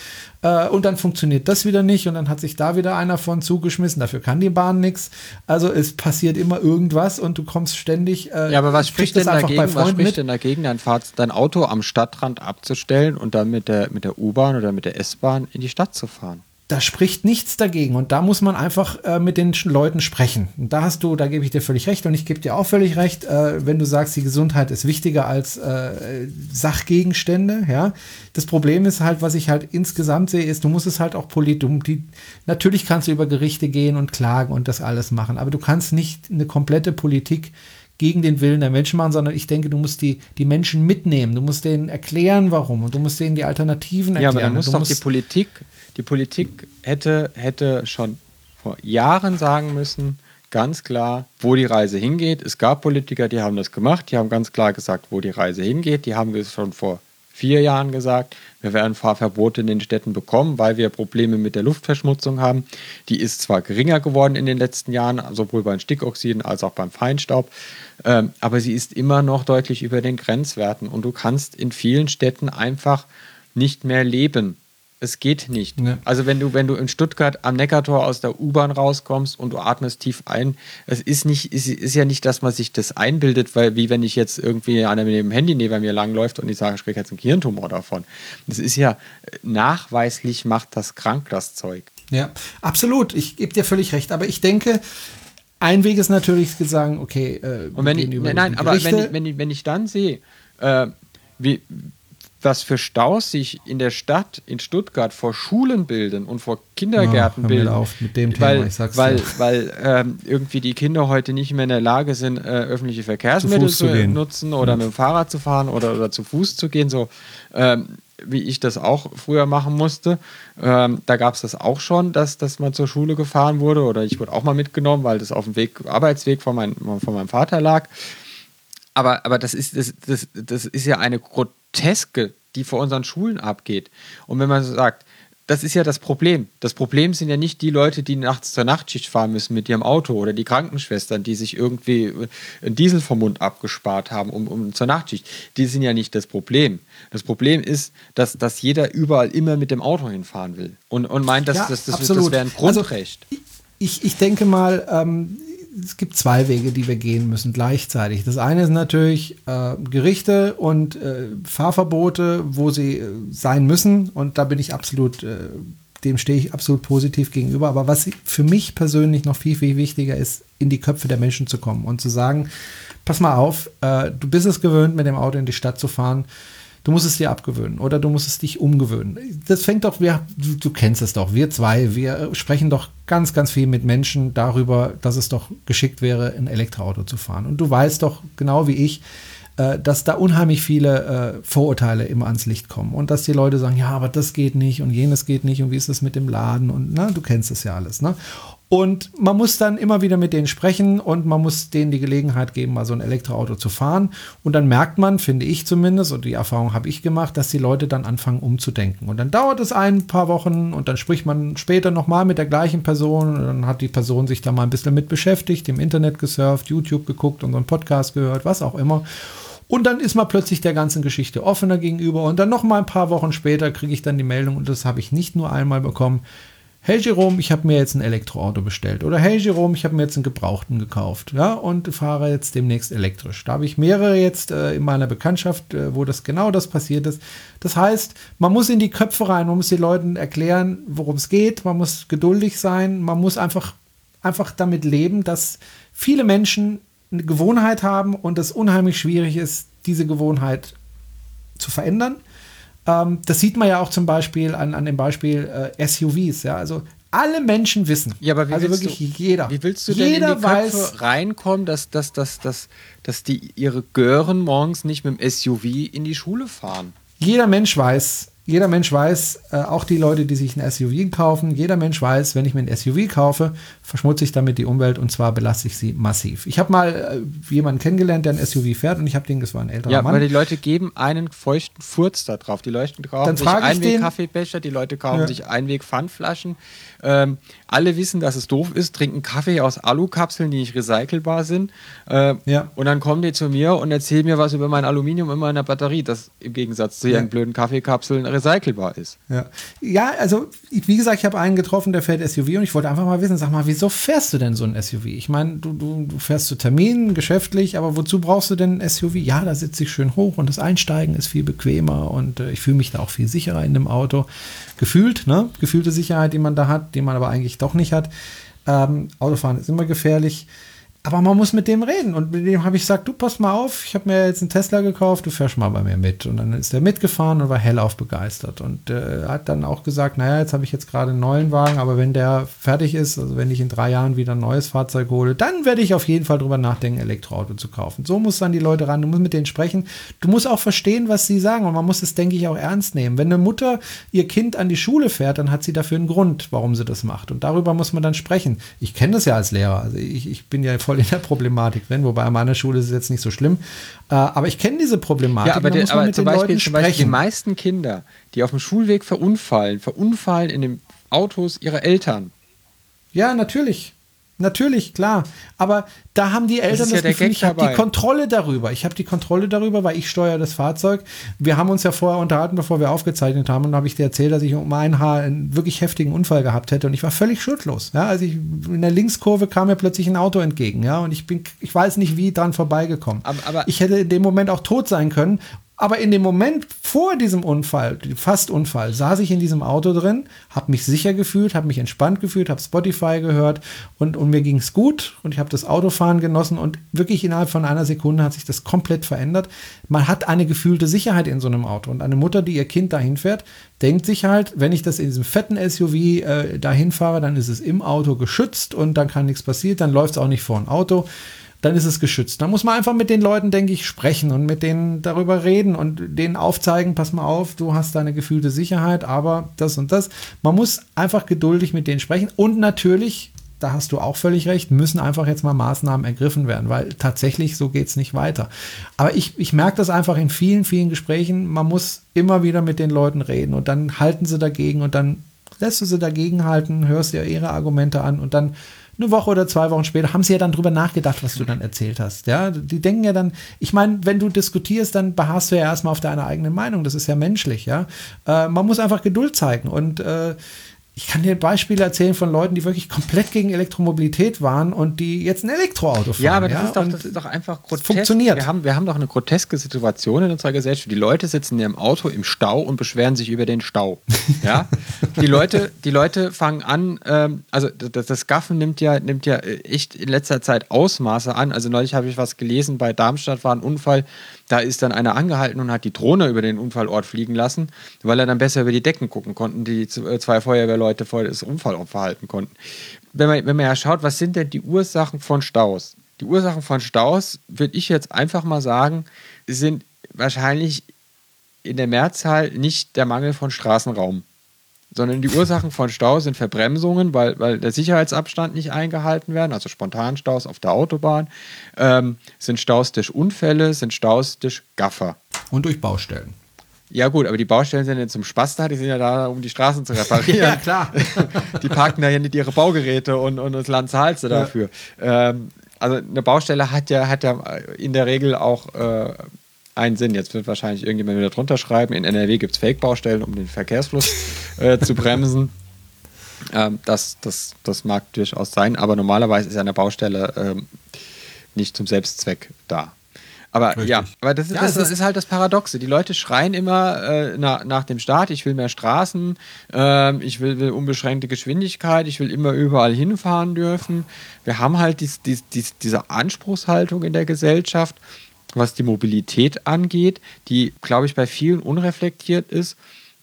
äh, und dann funktioniert das wieder nicht und dann hat sich da wieder einer von zugeschmissen. Dafür kann die Bahn nichts. Also es passiert immer irgendwas und du kommst ständig. Äh, ja, aber was spricht denn dagegen? was spricht mit? denn dagegen, dein, Fahrrad, dein Auto am Stadtrand abzustellen und dann mit der mit der U-Bahn oder mit der S-Bahn in die Stadt zu fahren? Da spricht nichts dagegen. Und da muss man einfach äh, mit den Leuten sprechen. Und da hast du, da gebe ich dir völlig recht und ich gebe dir auch völlig recht, äh, wenn du sagst, die Gesundheit ist wichtiger als äh, Sachgegenstände. Ja, das Problem ist halt, was ich halt insgesamt sehe, ist, du musst es halt auch politisch. Natürlich kannst du über Gerichte gehen und klagen und das alles machen, aber du kannst nicht eine komplette Politik gegen den Willen der Menschen machen, sondern ich denke, du musst die, die Menschen mitnehmen. Du musst denen erklären, warum und du musst denen die Alternativen erklären. Ja, aber dann muss doch die Politik die Politik hätte, hätte schon vor Jahren sagen müssen, ganz klar, wo die Reise hingeht. Es gab Politiker, die haben das gemacht, die haben ganz klar gesagt, wo die Reise hingeht. Die haben es schon vor vier Jahren gesagt. Wir werden Fahrverbote in den Städten bekommen, weil wir Probleme mit der Luftverschmutzung haben. Die ist zwar geringer geworden in den letzten Jahren, sowohl beim Stickoxiden als auch beim Feinstaub, ähm, aber sie ist immer noch deutlich über den Grenzwerten und du kannst in vielen Städten einfach nicht mehr leben Es geht nicht. Ja. Also wenn du, wenn du in Stuttgart am Neckartor aus der U-Bahn rauskommst und du atmest tief ein, es ist nicht, ist, ist ja nicht, dass man sich das einbildet, weil wie wenn ich jetzt irgendwie einer mit dem Handy neben mir langläuft und ich sage, ich kriege jetzt einen Gehirntumor davon. Das ist ja nachweislich macht das krank, das Zeug. Ja, absolut. Ich gebe dir völlig recht. Aber ich denke, ein Weg ist natürlich zu sagen, okay, äh, Und wenn ich, nein, die aber wenn ich, wenn, ich, wenn ich dann sehe, äh, wie, was für Staus sich in der Stadt, in Stuttgart, vor Schulen bilden und vor Kindergärten Oh, bilden. auf mit dem Thema, weil, ich sag's weil, dir. weil ähm, irgendwie die Kinder heute nicht mehr in der Lage sind, äh, öffentliche Verkehrsmittel zu zu, gehen. nutzen oder mit dem Fahrrad zu fahren oder, oder zu Fuß zu gehen, so ähm, wie ich das auch früher machen musste. Ähm, da gab es das auch schon, dass, dass man zur Schule gefahren wurde oder ich wurde auch mal mitgenommen, weil das auf dem Weg, Arbeitsweg von, mein, von meinem Vater lag aber, aber das, ist, das, das, das ist ja eine Groteske, die vor unseren Schulen abgeht. Und wenn man so sagt, das ist ja das Problem. Das Problem sind ja nicht die Leute, die nachts zur Nachtschicht fahren müssen mit ihrem Auto oder die Krankenschwestern, die sich irgendwie einen Diesel vom Mund abgespart haben um, um zur Nachtschicht. Die sind ja nicht das Problem. Das Problem ist, dass, dass jeder überall immer mit dem Auto hinfahren will und, und meint, dass Ja, das, das, das wäre ein Also, Grundrecht. Ich, ich denke mal, ähm, es gibt zwei Wege, die wir gehen müssen gleichzeitig. Das eine ist natürlich äh, Gerichte und äh, Fahrverbote, wo sie äh, sein müssen. Und da bin ich absolut, äh, dem stehe ich absolut positiv gegenüber. Aber was für mich persönlich noch viel, viel wichtiger ist, in die Köpfe der Menschen zu kommen und zu sagen, pass mal auf, äh, du bist es gewöhnt, mit dem Auto in die Stadt zu fahren. Du musst es dir abgewöhnen oder du musst es dich umgewöhnen. Das fängt doch, wir, du, du kennst es doch, wir zwei, wir sprechen doch ganz, ganz viel mit Menschen darüber, dass es doch geschickt wäre, ein Elektroauto zu fahren. Und du weißt doch genau wie ich, äh, dass da unheimlich viele äh, Vorurteile immer ans Licht kommen und dass die Leute sagen, ja, aber das geht nicht und jenes geht nicht und wie ist das mit dem Laden und na, du kennst es ja alles. Ne? Und man muss dann immer wieder mit denen sprechen und man muss denen die Gelegenheit geben, mal so ein Elektroauto zu fahren. Und dann merkt man, finde ich zumindest, und die Erfahrung habe ich gemacht, dass die Leute dann anfangen umzudenken. Und dann dauert es ein paar Wochen und dann spricht man später nochmal mit der gleichen Person und dann hat die Person sich da mal ein bisschen mit beschäftigt, im Internet gesurft, YouTube geguckt, unseren Podcast gehört, was auch immer. Und dann ist man plötzlich der ganzen Geschichte offener gegenüber. Und dann noch mal ein paar Wochen später kriege ich dann die Meldung, und das habe ich nicht nur einmal bekommen. Hey Jerome, ich habe mir jetzt ein Elektroauto bestellt. Oder hey Jerome, ich habe mir jetzt einen Gebrauchten gekauft. Ja, und fahre jetzt demnächst elektrisch. Da habe ich mehrere jetzt äh, in meiner Bekanntschaft, äh, wo das genau das passiert ist. Das heißt, man muss in die Köpfe rein, man muss den Leuten erklären, worum es geht, man muss geduldig sein, man muss einfach, einfach damit leben, dass viele Menschen eine Gewohnheit haben und es unheimlich schwierig ist, diese Gewohnheit zu verändern. Ähm, das sieht man ja auch zum Beispiel an, an dem Beispiel äh, SUVs. Ja? Also alle Menschen wissen. Ja, aber wie also wirklich du, jeder. Wie willst du denn jeder in die Köpfe weiß, reinkommen, dass, dass, dass, dass, dass die ihre Gören morgens nicht mit dem SUV in die Schule fahren? jeder Mensch weiß, jeder Mensch weiß, äh, auch die Leute, die sich ein SUV kaufen, jeder Mensch weiß, wenn ich mir ein SUV kaufe, verschmutze ich damit die Umwelt und zwar belaste ich sie massiv. Ich habe mal äh, jemanden kennengelernt, der ein SUV fährt und ich habe den, das war ein älterer Ja, Mann. weil die Leute geben einen feuchten Furz da drauf. Die Leute kaufen Dann sich Einweg-Kaffeebecher, die Leute kaufen Ja. sich Einweg-Pfandflaschen. Ähm, alle wissen, dass es doof ist, trinken Kaffee aus Alukapseln, die nicht recycelbar sind. Äh, Ja. Und dann kommen die zu mir und erzählen mir was über mein Aluminium in meiner Batterie, das im Gegensatz zu ihren blöden Kaffeekapseln recycelbar ist. Ja. ja, also wie gesagt, ich habe einen getroffen, der fährt SUV und ich wollte einfach mal wissen, sag mal, wieso fährst du denn so ein SUV? Ich meine, du, du, du fährst zu Terminen, geschäftlich, aber wozu brauchst du denn ein SUV? Ja, da sitze ich schön hoch und das Einsteigen ist viel bequemer und äh, ich fühle mich da auch viel sicherer in dem Auto. Gefühlt, ne? Gefühlte Sicherheit, die man da hat, die man aber eigentlich doch nicht hat. Ähm, Autofahren ist immer gefährlich. Aber man muss mit dem reden. Und mit dem habe ich gesagt, du pass mal auf, ich habe mir jetzt einen Tesla gekauft, du fährst mal bei mir mit. Und dann ist er mitgefahren und war hellauf begeistert. Und äh, hat dann auch gesagt, naja, jetzt habe ich jetzt gerade einen neuen Wagen, aber wenn der fertig ist, also wenn ich in drei Jahren wieder ein neues Fahrzeug hole, dann werde ich auf jeden Fall drüber nachdenken, Elektroauto zu kaufen. So muss dann die Leute ran, du musst mit denen sprechen. Du musst auch verstehen, was sie sagen. Und man muss es, denke ich, auch ernst nehmen. Wenn eine Mutter ihr Kind an die Schule fährt, dann hat sie dafür einen Grund, warum sie das macht. Und darüber muss man dann sprechen. Ich kenne das ja als Lehrer. Also ich, ich bin ja voll in der Problematik drin, wobei an meiner Schule ist es jetzt nicht so schlimm. Äh, aber ich kenne diese Problematik. Ja, aber, der, muss man aber mit zum, den Beispiel, zum Beispiel die meisten Kinder, die auf dem Schulweg verunfallen, verunfallen in den Autos ihrer Eltern. Ja, natürlich. Natürlich, klar. Aber da haben die Eltern das, der Gefühl, ich habe die. Kontrolle darüber. Ich habe die Kontrolle darüber, weil ich steuere das Fahrzeug. Wir haben uns ja vorher unterhalten, bevor wir aufgezeichnet haben, und da habe ich dir erzählt, dass ich um ein Haar einen wirklich heftigen Unfall gehabt hätte und ich war völlig schuldlos. Ja, also ich, in der Linkskurve kam mir plötzlich ein Auto entgegen, ja, und ich bin, ich weiß nicht, wie dran vorbeigekommen. Aber- aber- ich hätte in dem Moment auch tot sein können. Aber in dem Moment vor diesem Unfall, fast Unfall, saß ich in diesem Auto drin, habe mich sicher gefühlt, habe mich entspannt gefühlt, habe Spotify gehört und, und mir ging es gut und ich habe das Autofahren genossen und wirklich innerhalb von einer Sekunde hat sich das komplett verändert. Man hat eine gefühlte Sicherheit in so einem Auto und eine Mutter, die ihr Kind dahin fährt, denkt sich halt, wenn ich das in diesem fetten SUV äh, dahin fahre, dann ist es im Auto geschützt und dann kann nichts passieren, dann läuft es auch nicht vor ein Auto dann ist es geschützt. Da muss man einfach mit den Leuten, denke ich, sprechen und mit denen darüber reden und denen aufzeigen, pass mal auf, du hast deine gefühlte Sicherheit, aber das und das. Man muss einfach geduldig mit denen sprechen und natürlich, da hast du auch völlig recht, müssen einfach jetzt mal Maßnahmen ergriffen werden, weil tatsächlich so geht es nicht weiter. Aber ich, ich merke das einfach in vielen, vielen Gesprächen, man muss immer wieder mit den Leuten reden und dann halten sie dagegen und dann lässt du sie dagegen halten, hörst dir ihre Argumente an und dann eine Woche oder zwei Wochen später haben sie ja dann drüber nachgedacht, was du dann erzählt hast. Ja, die denken ja dann, ich meine, wenn du diskutierst, dann beharrst du ja erstmal auf deiner eigenen Meinung. Das ist ja menschlich, ja. Äh, man muss einfach Geduld zeigen und äh, ich kann dir Beispiele erzählen von Leuten, die wirklich komplett gegen Elektromobilität waren und die jetzt ein Elektroauto fahren. Ja, aber das, ist, doch, das ist doch einfach grotesk. funktioniert. Wir haben, wir haben doch eine groteske Situation in unserer Gesellschaft. Die Leute sitzen im Auto im Stau und beschweren sich über den Stau. <laughs> Ja? die, Leute, die Leute fangen an, ähm, also das, das Gaffen nimmt ja, nimmt ja echt in letzter Zeit Ausmaße an. Also neulich habe ich was gelesen, bei Darmstadt war ein Unfall, da ist dann einer angehalten und hat die Drohne über den Unfallort fliegen lassen, weil er dann besser über die Decken gucken konnten, die äh, zwei Feuerwehrleute vor das Unfallopfer halten konnten. Wenn man, wenn man ja schaut, was sind denn die Ursachen von Staus? Die Ursachen von Staus, würde ich jetzt einfach mal sagen, sind wahrscheinlich in der Mehrzahl nicht der Mangel von Straßenraum, sondern die Ursachen von Staus sind Verbremsungen, weil, weil der Sicherheitsabstand nicht eingehalten werden, also Spontanstaus auf der Autobahn, ähm, sind Staus durch Unfälle, sind Staus durch Gaffer. und durch Baustellen. Ja gut, aber die Baustellen sind ja zum Spaß da, die sind ja da, um die Straßen zu reparieren. <laughs> klar. <laughs> die parken da ja nicht ihre Baugeräte und, und das Land zahlt sie dafür. Ähm, also eine Baustelle hat ja, hat ja in der Regel auch äh, einen Sinn. Jetzt wird wahrscheinlich irgendjemand wieder drunter schreiben, in NRW gibt es Fake-Baustellen, um den Verkehrsfluss äh, zu bremsen. <laughs> Ähm, das, das, das mag durchaus sein, aber normalerweise ist eine Baustelle ähm, nicht zum Selbstzweck da. Aber Richtig. ja, aber das, ist, Ja, das, es ist- halt das Paradoxe. Die Leute schreien immer äh, na, nach dem Staat, ich will mehr Straßen, ähm, ich will, will unbeschränkte Geschwindigkeit, ich will immer überall hinfahren dürfen. Wir haben halt dies, dies, dies, diese Anspruchshaltung in der Gesellschaft, was die Mobilität angeht, die, glaube ich, bei vielen unreflektiert ist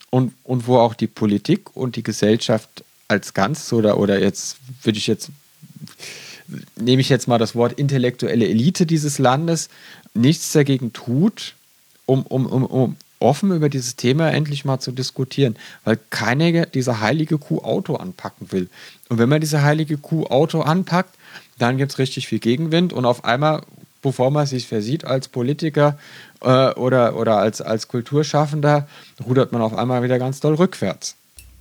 und, und wo auch die Politik und die Gesellschaft als Ganzes oder, oder jetzt würde ich jetzt nehme ich jetzt mal das Wort intellektuelle Elite dieses Landes, nichts dagegen tut, um, um, um, um offen über dieses Thema endlich mal zu diskutieren, weil keiner diese heilige Kuh Auto anpacken will. Und wenn man diese heilige Kuh Auto anpackt, dann gibt es richtig viel Gegenwind und auf einmal, bevor man sich versieht als Politiker äh, oder, oder als, als Kulturschaffender, rudert man auf einmal wieder ganz doll rückwärts.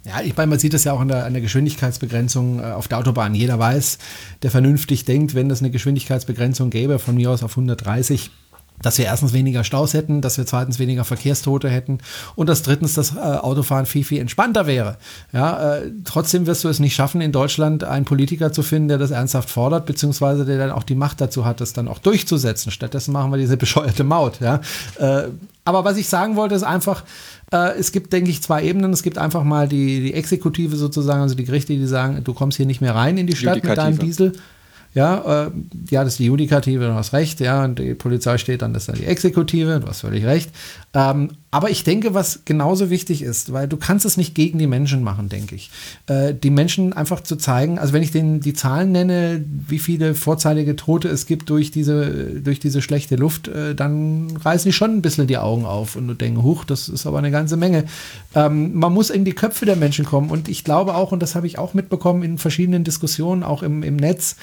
Ja, ich meine, man sieht das ja auch an der, an der Geschwindigkeitsbegrenzung äh, auf der Autobahn. Jeder weiß, der vernünftig denkt, wenn es eine Geschwindigkeitsbegrenzung gäbe, von mir aus auf 130, dass wir erstens weniger Staus hätten, dass wir zweitens weniger Verkehrstote hätten und dass drittens das äh, Autofahren viel, viel entspannter wäre. Ja, äh, trotzdem wirst du es nicht schaffen, in Deutschland einen Politiker zu finden, der das ernsthaft fordert, beziehungsweise der dann auch die Macht dazu hat, das dann auch durchzusetzen. Stattdessen machen wir diese <laughs> bescheuerte Maut. Ja. Äh, aber was ich sagen wollte, ist einfach, äh, es gibt, denke ich, zwei Ebenen. Es gibt einfach mal die, die Exekutive sozusagen, also die Gerichte, die sagen, du kommst hier nicht mehr rein in die Stadt mit deinem. Diesel. Ja, äh, ja, das ist die Judikative, du hast recht, ja, und die Polizei steht dann, das ist dann die Exekutive, du hast völlig recht. Ähm, aber ich denke, was genauso wichtig ist, weil du kannst es nicht gegen die Menschen machen, denke ich. Äh, die Menschen einfach zu zeigen, also wenn ich denen die Zahlen nenne, wie viele vorzeitige Tote es gibt durch diese, durch diese schlechte Luft, äh, dann reißen die schon ein bisschen die Augen auf und du denkst, huch, das ist aber eine ganze Menge. Ähm, man muss in die Köpfe der Menschen kommen und ich glaube auch, und das habe ich auch mitbekommen in verschiedenen Diskussionen, auch im, im Netz,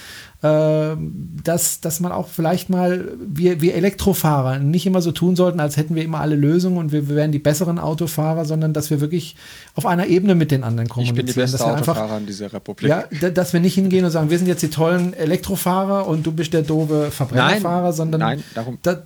äh, dass, dass man auch vielleicht mal, wir, wir Elektrofahrer nicht immer so tun sollten, als hätten wir immer alle Lösungen und wir wir, wären die besseren Autofahrer, sondern dass wir wirklich auf einer Ebene mit den anderen kommunizieren. Ich bin die beste dass wir Autofahrer einfach, in dieser Republik. ja, da- dass wir nicht hingehen und sagen, wir sind jetzt die tollen Elektrofahrer und du bist der doofe Verbrennerfahrer, Nein, sondern nein, darum- da, da- da-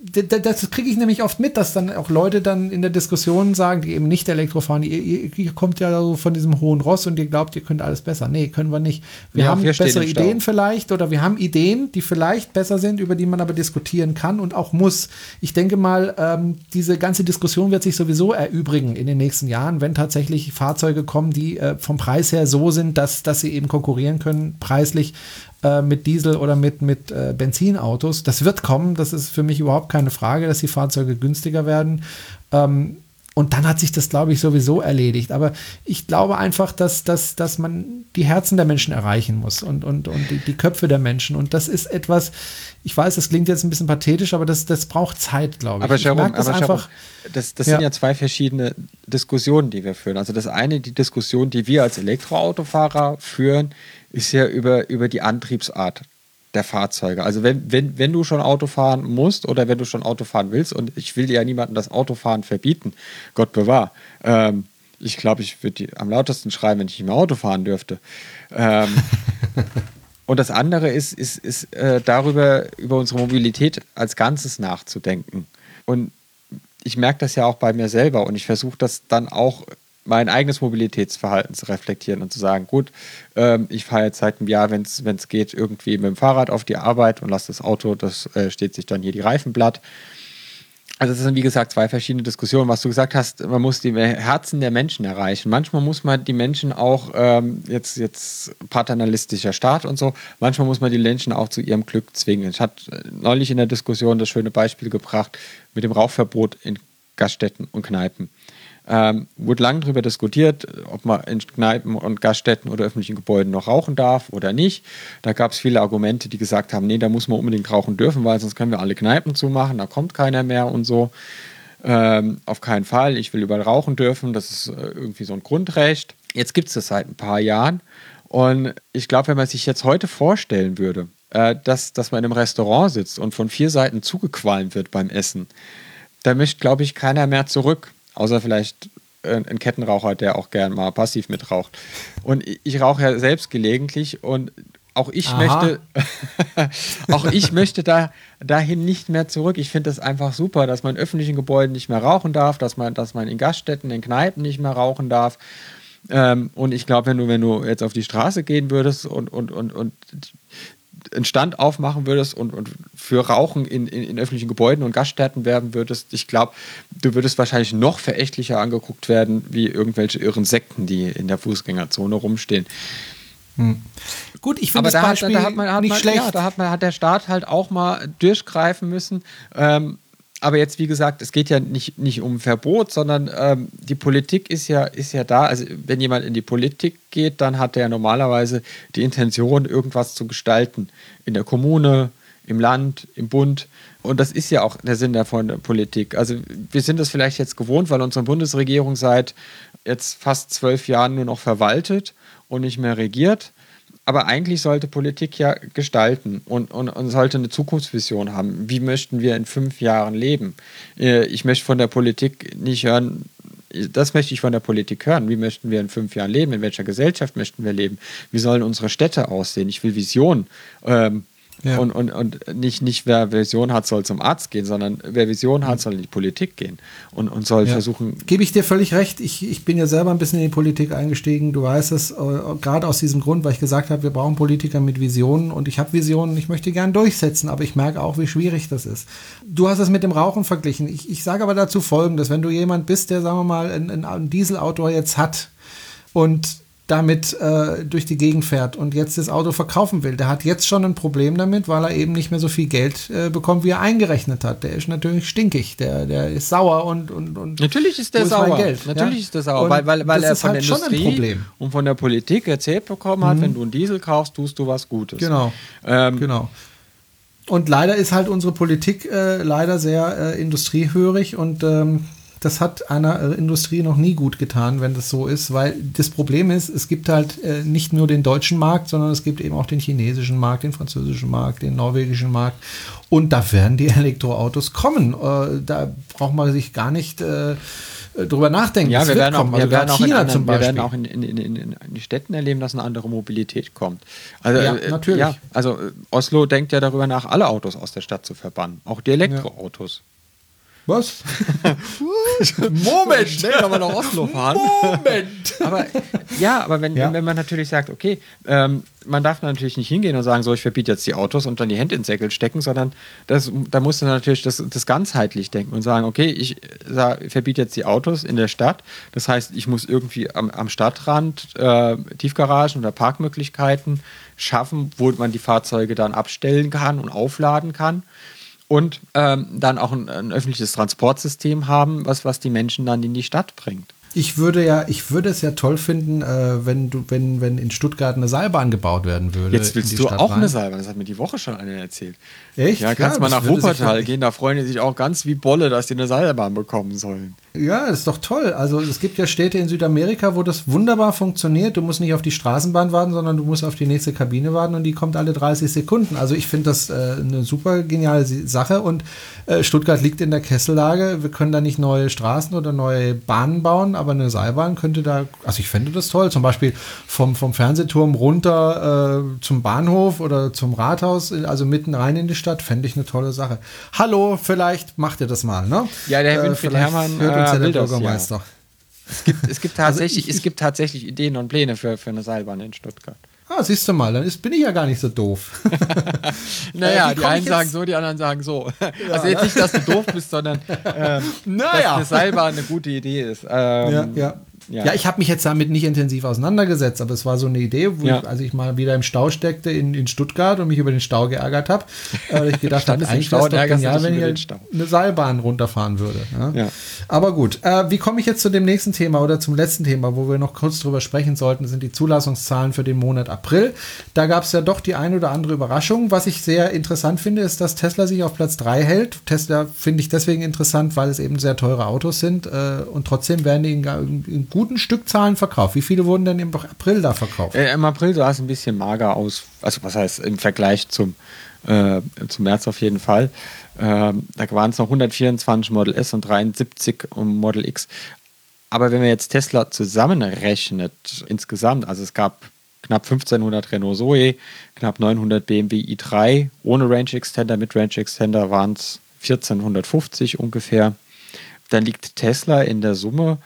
das kriege ich nämlich oft mit, dass dann auch Leute dann in der Diskussion sagen, die eben nicht Elektro fahren, ihr, ihr, kommt ja so von diesem hohen Ross und ihr glaubt, ihr könnt alles besser. Nee, können wir nicht. Wir Ja, haben wir bessere. Ideen vielleicht oder wir haben Ideen, die vielleicht besser sind, über die man aber diskutieren kann und auch muss. Ich denke mal, ähm, diese ganze Diskussion wird sich sowieso erübrigen in den nächsten Jahren, wenn tatsächlich Fahrzeuge kommen, die äh, vom Preis her so sind, dass, dass sie eben konkurrieren können, preislich äh, mit Diesel oder mit, mit äh, Benzinautos. Das wird kommen, das ist für mich überhaupt keine Frage, dass die Fahrzeuge günstiger werden. Ähm, und dann hat sich das, glaube ich, sowieso erledigt. Aber ich glaube einfach, dass, dass, dass man die Herzen der Menschen erreichen muss und, und, und die, die Köpfe der Menschen. Und das ist etwas, ich weiß, das klingt jetzt ein bisschen pathetisch, aber das, das braucht Zeit, glaube ich. Aber ich Jerome, merk das aber Jerome, einfach. das, das Ja. sind ja zwei verschiedene Diskussionen, die wir führen. Also das eine, die Diskussion, die wir als Elektroautofahrer führen, ist ja über, über die Antriebsart der Fahrzeuge. Also wenn, wenn, wenn du schon Auto fahren musst oder wenn du schon Auto fahren willst, und ich will ja niemandem das Autofahren verbieten, Gott bewahr. Ähm, ich glaube, ich würde am lautesten schreien, wenn ich nicht mehr Auto fahren dürfte. Ähm, <laughs> und das andere ist, ist, ist äh, darüber, über unsere Mobilität als Ganzes nachzudenken. Und ich merke das ja auch bei mir selber und ich versuche das dann auch mein eigenes Mobilitätsverhalten zu reflektieren und zu sagen, gut, ähm, ich fahre jetzt seit einem Jahr, wenn es geht, irgendwie mit dem Fahrrad auf die Arbeit und lasse das Auto, das äh, steht sich dann hier die Reifen platt. Also das sind wie gesagt zwei verschiedene Diskussionen. Was du gesagt hast, man muss die Herzen der Menschen erreichen. Manchmal muss man die Menschen auch, ähm, jetzt, jetzt paternalistischer Staat und so, manchmal muss man die Menschen auch zu ihrem Glück zwingen. Ich hatte neulich in der Diskussion das schöne Beispiel gebracht mit dem Rauchverbot in Gaststätten und Kneipen. Ähm, wurde lange darüber diskutiert, ob man in Kneipen und Gaststätten oder öffentlichen Gebäuden noch rauchen darf oder nicht. Da gab es viele Argumente, die gesagt haben, nee, da muss man unbedingt rauchen dürfen, weil sonst können wir alle Kneipen zumachen, da kommt keiner mehr und so. Ähm, auf keinen Fall, ich will überall rauchen dürfen, das ist äh, irgendwie so ein Grundrecht. Jetzt gibt es das seit ein paar Jahren und ich glaube, wenn man sich jetzt heute vorstellen würde, äh, dass, dass man in einem Restaurant sitzt und von vier Seiten zugequalmt wird beim Essen, da mischt, glaube ich, keiner mehr zurück. Außer vielleicht äh, ein Kettenraucher, der auch gern mal passiv mitraucht. Und ich, ich rauche ja selbst gelegentlich und auch ich Aha. möchte, <laughs> auch ich möchte da dahin nicht mehr zurück. Ich finde das einfach super, dass man in öffentlichen Gebäuden nicht mehr rauchen darf, dass man, dass man in Gaststätten, in Kneipen nicht mehr rauchen darf. Ähm, und ich glaube, wenn du, wenn du jetzt auf die Straße gehen würdest und, und, und, und einen Stand aufmachen würdest und, und für Rauchen in, in, in öffentlichen Gebäuden und Gaststätten werben würdest, ich glaube, du würdest wahrscheinlich noch verächtlicher angeguckt werden, wie irgendwelche irren Sekten, die in der Fußgängerzone rumstehen. Gut, ich finde das da hat, Beispiel da hat man, hat nicht man, schlecht. Ja, da hat, man, hat der Staat halt auch mal durchgreifen müssen. Ähm, aber jetzt, wie gesagt, es geht ja nicht, nicht um Verbot, sondern ähm, die Politik ist ja, ist ja da. Also, wenn jemand in die Politik geht, dann hat er normalerweise die Intention, irgendwas zu gestalten. In der Kommune, im Land, im Bund. Und das ist ja auch der Sinn davon der Politik. Also, wir sind das vielleicht jetzt gewohnt, weil unsere Bundesregierung seit jetzt fast zwölf Jahren nur noch verwaltet und nicht mehr regiert. Aber eigentlich sollte Politik ja gestalten und, und, und sollte eine Zukunftsvision haben. Wie möchten wir in fünf Jahren leben? Äh, Ich möchte von der Politik nicht hören, das möchte ich von der Politik hören. Wie möchten wir in fünf Jahren leben? In welcher Gesellschaft möchten wir leben? Wie sollen unsere Städte aussehen? Ich will Visionen. Ähm, Ja. Und, und, und nicht, nicht wer Vision hat, soll zum Arzt gehen, sondern wer Vision hat, soll in die Politik gehen und, und soll Ja. versuchen, Gebe ich dir völlig recht. Ich, ich bin ja selber ein bisschen in die Politik eingestiegen. Du weißt es, äh, gerade aus diesem Grund, weil ich gesagt habe, wir brauchen Politiker mit Visionen und ich habe Visionen, ich möchte gern durchsetzen, aber ich merke auch, wie schwierig das ist. Du hast es mit dem Rauchen verglichen. Ich, ich sage aber dazu folgendes, wenn du jemand bist, der, sagen wir mal, ein, ein, ein Dieselauto jetzt hat und damit äh, durch die Gegend fährt und jetzt das Auto verkaufen will, der hat jetzt schon ein Problem damit, weil er eben nicht mehr so viel Geld äh, bekommt, wie er eingerechnet hat. Der ist natürlich stinkig, der, der ist sauer und, und, und Natürlich ist der sauer. Geld? Natürlich ja? ist der sauer, Und weil, weil, weil er von halt der schon ein Industrie Problem. und von der Politik erzählt bekommen hat, wenn du einen Diesel kaufst, tust du was Gutes. Genau. Ähm, Genau. Und leider ist halt unsere Politik äh, leider sehr äh, industriehörig und ähm, das hat einer äh, Industrie noch nie gut getan, wenn das so ist, weil das Problem ist, es gibt halt äh, nicht nur den deutschen Markt, sondern es gibt eben auch den chinesischen Markt, den französischen Markt, den norwegischen Markt. Und da werden die <laughs> Elektroautos kommen. Äh, da braucht man sich gar nicht äh, drüber nachdenken. Ja, wir werden auch, kommen. wir Also werden anderen, wir werden auch in, in, in, in, die Städten erleben, dass eine andere Mobilität kommt. Also, Ja, äh, natürlich. Ja, also äh, Oslo denkt ja darüber nach, alle Autos aus der Stadt zu verbannen. Auch die Elektroautos. Was? <laughs> Moment! Schnell kann man nach Oslo fahren. Moment! aber ja, aber wenn, Ja. wenn man natürlich sagt, okay, ähm, man darf natürlich nicht hingehen und sagen, so, ich verbiete jetzt die Autos und dann die Hände ins Säckel stecken, sondern das, da musst du natürlich das, das ganzheitlich denken und sagen, okay, ich sag, verbiete jetzt die Autos in der Stadt. Das heißt, ich muss irgendwie am, am Stadtrand äh, Tiefgaragen oder Parkmöglichkeiten schaffen, wo man die Fahrzeuge dann abstellen kann und aufladen kann. Und ähm, dann auch ein, ein öffentliches Transportsystem haben, was, was die Menschen dann in die Stadt bringt. Ich würde ja, ich würde es ja toll finden, äh, wenn du, wenn, wenn in Stuttgart eine Seilbahn gebaut werden würde. Jetzt willst du Stadt auch rein. eine Seilbahn, das hat mir die Woche schon einer erzählt. Echt? Ja, kannst Ja, mal nach Wuppertal gehen, da freuen die sich auch ganz wie Bolle, dass die eine Seilbahn bekommen sollen. Ja, das ist doch toll. Also es gibt ja Städte in Südamerika, wo das wunderbar funktioniert. Du musst nicht auf die Straßenbahn warten, sondern du musst auf die nächste Kabine warten und die kommt alle 30 Sekunden. Also ich finde das äh, eine super geniale Sache und äh, Stuttgart liegt in der Kessellage. Wir können da nicht neue Straßen oder neue Bahnen bauen, aber eine Seilbahn könnte da, also ich fände das toll. Zum Beispiel vom, vom Fernsehturm runter äh, zum Bahnhof oder zum Rathaus, also mitten rein in die Stadt, fände ich eine tolle Sache. Hallo, vielleicht macht ihr das mal, ne? Ja, der Herr Winfried vielleicht Herrmann, hört uns äh, ja der das, ja. Bürgermeister. Es gibt, es gibt <laughs> tatsächlich, Also ich- es gibt tatsächlich Ideen und Pläne für, für eine Seilbahn in Stuttgart. Ah, siehst du mal, dann ist, bin ich ja gar nicht so doof. <laughs> Naja, wie die einen sagen so, die anderen sagen so. <laughs> also jetzt nicht, dass du doof bist, sondern ähm, <laughs> Naja. dass eine Seilbahn eine gute Idee ist. Ähm, ja, ja. Ja. Ja, ich habe mich jetzt damit nicht intensiv auseinandergesetzt, aber es war so eine Idee, wo Ja. ich, als ich mal wieder im Stau steckte in, in Stuttgart und mich über den Stau geärgert habe, äh, ich gedacht <laughs> habe, wäre es und doch genial, wenn ich eine Seilbahn runterfahren würde. Ja? Ja. Aber gut, äh, wie komme ich jetzt zu dem nächsten Thema oder zum letzten Thema, wo wir noch kurz drüber sprechen sollten, sind die Zulassungszahlen für den Monat April. Da gab es ja doch die ein oder andere Überraschung. Was ich sehr interessant finde, ist, dass Tesla sich auf Platz 3 hält. Tesla finde ich deswegen interessant, weil es eben sehr teure Autos sind äh, und trotzdem werden die in, in, in guten Stückzahlen verkauft. Wie viele wurden denn im April da verkauft? Äh, Im April sah es ein bisschen mager aus, also was heißt im Vergleich zum, äh, zum März auf jeden Fall. Ähm, da waren es noch 124 Model S und 73 Model X. Aber wenn man jetzt Tesla zusammenrechnet insgesamt, also es gab knapp 1500 Renault Zoe, knapp 900 BMW i3 ohne Range Extender, mit Range Extender waren es 1450 ungefähr. Dann liegt Tesla in der Summe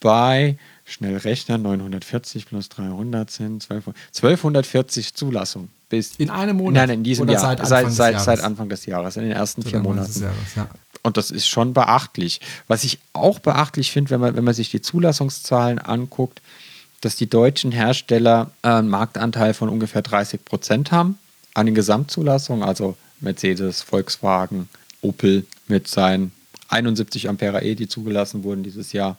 bei, schnell rechnen, 940 plus 300 sind 12, 1240 Zulassungen. Bis In einem Monat? Nein, in diesem Jahr. seit Anfang seit, des seit, Jahres? seit Anfang des Jahres, in den ersten vier Anfang Monaten. des Jahres, ja. Und das ist schon beachtlich. Was ich auch beachtlich finde, wenn man, wenn man sich die Zulassungszahlen anguckt, dass die deutschen Hersteller äh, einen Marktanteil von ungefähr 30 Prozent haben an den Gesamtzulassungen, also Mercedes, Volkswagen, Opel mit seinen 71 Ampere E, die zugelassen wurden dieses Jahr.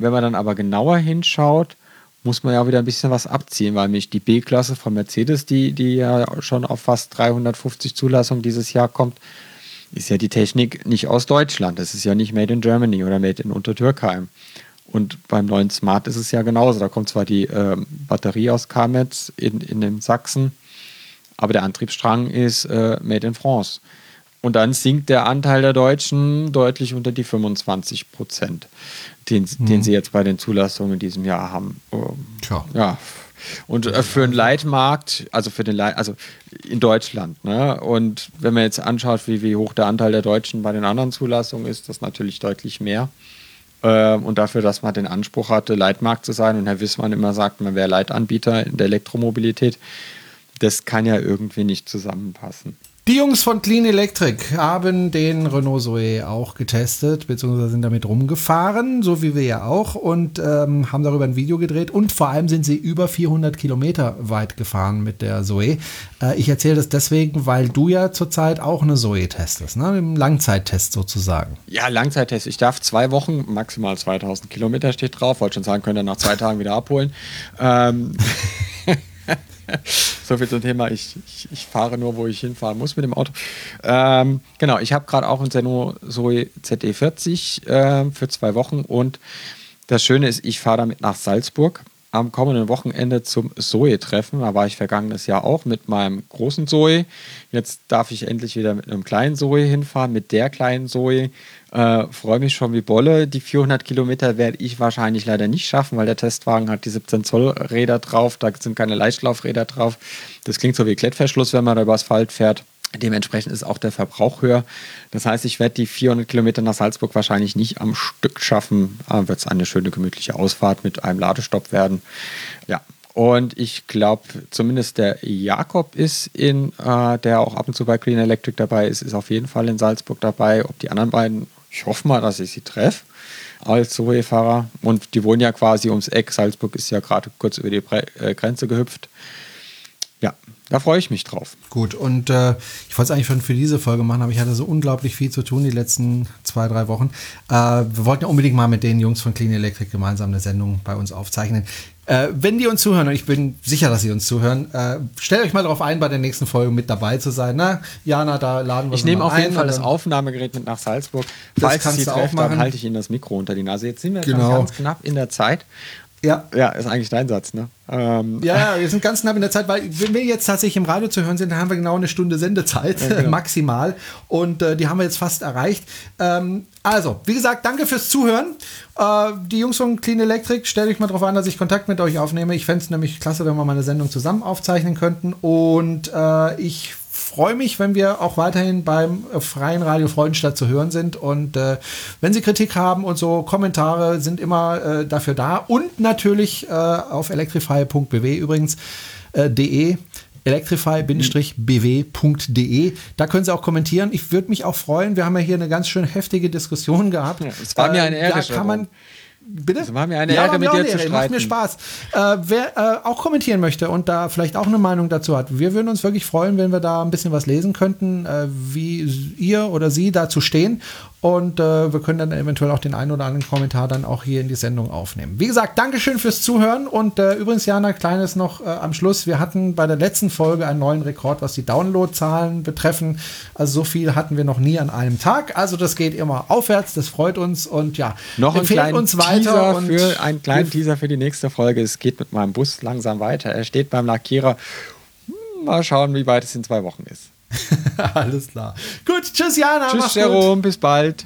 Wenn man dann aber genauer hinschaut, muss man ja wieder ein bisschen was abziehen, weil nämlich die B-Klasse von Mercedes, die, die ja schon auf fast 350 Zulassungen dieses Jahr kommt, ist ja die Technik nicht aus Deutschland. Das ist ja nicht Made in Germany oder Made in Untertürkheim. Und beim neuen Smart ist es ja genauso. Da kommt zwar die ähm, Batterie aus Kametz in, in Sachsen, aber der Antriebsstrang ist äh, Made in France. Und dann sinkt der Anteil der Deutschen deutlich unter die 25 Prozent, den, den sie jetzt bei den Zulassungen in diesem Jahr haben. Tja. Ja. Und äh, für einen Leitmarkt, also für den Leit, also in Deutschland, ne? Und wenn man jetzt anschaut, wie, wie hoch der Anteil der Deutschen bei den anderen Zulassungen ist, das natürlich deutlich mehr. Ähm, und dafür, dass man den Anspruch hatte, Leitmarkt zu sein und Herr Wissmann immer sagt, man wäre Leitanbieter in der Elektromobilität, das kann ja irgendwie nicht zusammenpassen. Die Jungs von Clean Electric haben den Renault Zoe auch getestet, beziehungsweise sind damit rumgefahren, so wie wir ja auch, und ähm, haben darüber ein Video gedreht. Und vor allem sind sie über 400 Kilometer weit gefahren mit der Zoe. Äh, ich erzähle das deswegen, weil du ja zurzeit auch eine Zoe testest, ne? im Langzeittest sozusagen. Ja, Langzeittest. Ich darf zwei Wochen, maximal 2000 Kilometer steht drauf. Wollte schon sagen, könnt ihr nach zwei Tagen wieder abholen. Ähm, <laughs> <laughs> <laughs> so viel zum Thema. Ich, ich, ich, fahre nur, wo ich hinfahren muss mit dem Auto. Ähm, genau, ich habe gerade auch ein Seno Zoe ZE40 äh, für zwei Wochen und das Schöne ist, ich fahre damit nach Salzburg am kommenden Wochenende zum Zoe-Treffen. Da war ich vergangenes Jahr auch mit meinem großen Zoe. Jetzt darf ich endlich wieder mit einem kleinen Zoe hinfahren, mit der kleinen Zoe. Äh, Freue mich schon wie Bolle. Die 400 Kilometer werde ich wahrscheinlich leider nicht schaffen, weil der Testwagen hat die 17 Zoll Räder drauf. Da sind keine Leichtlaufräder drauf. Das klingt so wie Klettverschluss, wenn man da über Asphalt fährt. Dementsprechend ist auch der Verbrauch höher. Das heißt, ich werde die 400 Kilometer nach Salzburg wahrscheinlich nicht am Stück schaffen. Aber wird es eine schöne, gemütliche Ausfahrt mit einem Ladestopp werden. Ja, und ich glaube, zumindest der Jakob ist in, äh, der auch ab und zu bei Green Electric dabei ist, ist auf jeden Fall in Salzburg dabei. Ob die anderen beiden, ich hoffe mal, dass ich sie treffe als Zoe-Fahrer. Und die wohnen ja quasi ums Eck. Salzburg ist ja gerade kurz über die äh, Grenze gehüpft. Ja, da freue ich mich drauf. Gut, und äh, ich wollte es eigentlich schon für diese Folge machen, aber ich hatte so unglaublich viel zu tun die letzten zwei, drei Wochen. Äh, wir wollten ja unbedingt mal mit den Jungs von Clean Electric gemeinsam eine Sendung bei uns aufzeichnen. Äh, wenn die uns zuhören, und ich bin sicher, dass sie uns zuhören, äh, stellt euch mal darauf ein, bei der nächsten Folge mit dabei zu sein. Na, Jana, da laden wir Ich nehme auf jeden Fall das Aufnahmegerät mit nach Salzburg. Falls Sie treffen, dann halte ich Ihnen das Mikro unter die Nase. Jetzt sind wir genau. ganz knapp in der Zeit. Ja. Ja, ist eigentlich dein Satz, ne? Ähm. Ja, wir sind ganz knapp in der Zeit, weil wenn wir jetzt tatsächlich im Radio zu hören sind, dann haben wir genau eine Stunde Sendezeit, ja, genau. <laughs> maximal. Und äh, die haben wir jetzt fast erreicht. Ähm, also, wie gesagt, danke fürs Zuhören. Äh, die Jungs von Clean Electric, stellt euch mal darauf an, dass ich Kontakt mit euch aufnehme. Ich fände es nämlich klasse, wenn wir mal eine Sendung zusammen aufzeichnen könnten. Und äh, ich freue mich, wenn wir auch weiterhin beim äh, freien Radio Freudenstadt zu hören sind. Und äh, wenn Sie Kritik haben und so, Kommentare sind immer äh, dafür da. Und natürlich äh, auf electrify.bw übrigens äh, de electrify-bw.de. Da können Sie auch kommentieren. Ich würde mich auch freuen. Wir haben ja hier eine ganz schön heftige Diskussion gehabt. Es war mir eine Ehre. Da kann man, Bitte? Das war mir eine ja, Ehre, mit dir zu streiten. Macht mir Spaß. Äh, wer äh, auch kommentieren möchte und da vielleicht auch eine Meinung dazu hat, wir würden uns wirklich freuen, wenn wir da ein bisschen was lesen könnten, äh, wie ihr oder sie dazu stehen. Und äh, wir können dann eventuell auch den einen oder anderen Kommentar dann auch hier in die Sendung aufnehmen. Wie gesagt, Dankeschön fürs Zuhören. Und äh, übrigens, Jana, kleines noch äh, am Schluss. Wir hatten bei der letzten Folge einen neuen Rekord, was die Downloadzahlen betreffen. Also so viel hatten wir noch nie an einem Tag. Also das geht immer aufwärts. Das freut uns. Und ja, noch ein kleinen uns weiter. Teaser für einen kleinen Teaser für die nächste Folge. Es geht mit meinem Bus langsam weiter. Er steht beim Lackierer. Mal schauen, wie weit es in zwei Wochen ist. <laughs> Alles klar. Gut, tschüss Jana. Tschüss Jerome, bis bald.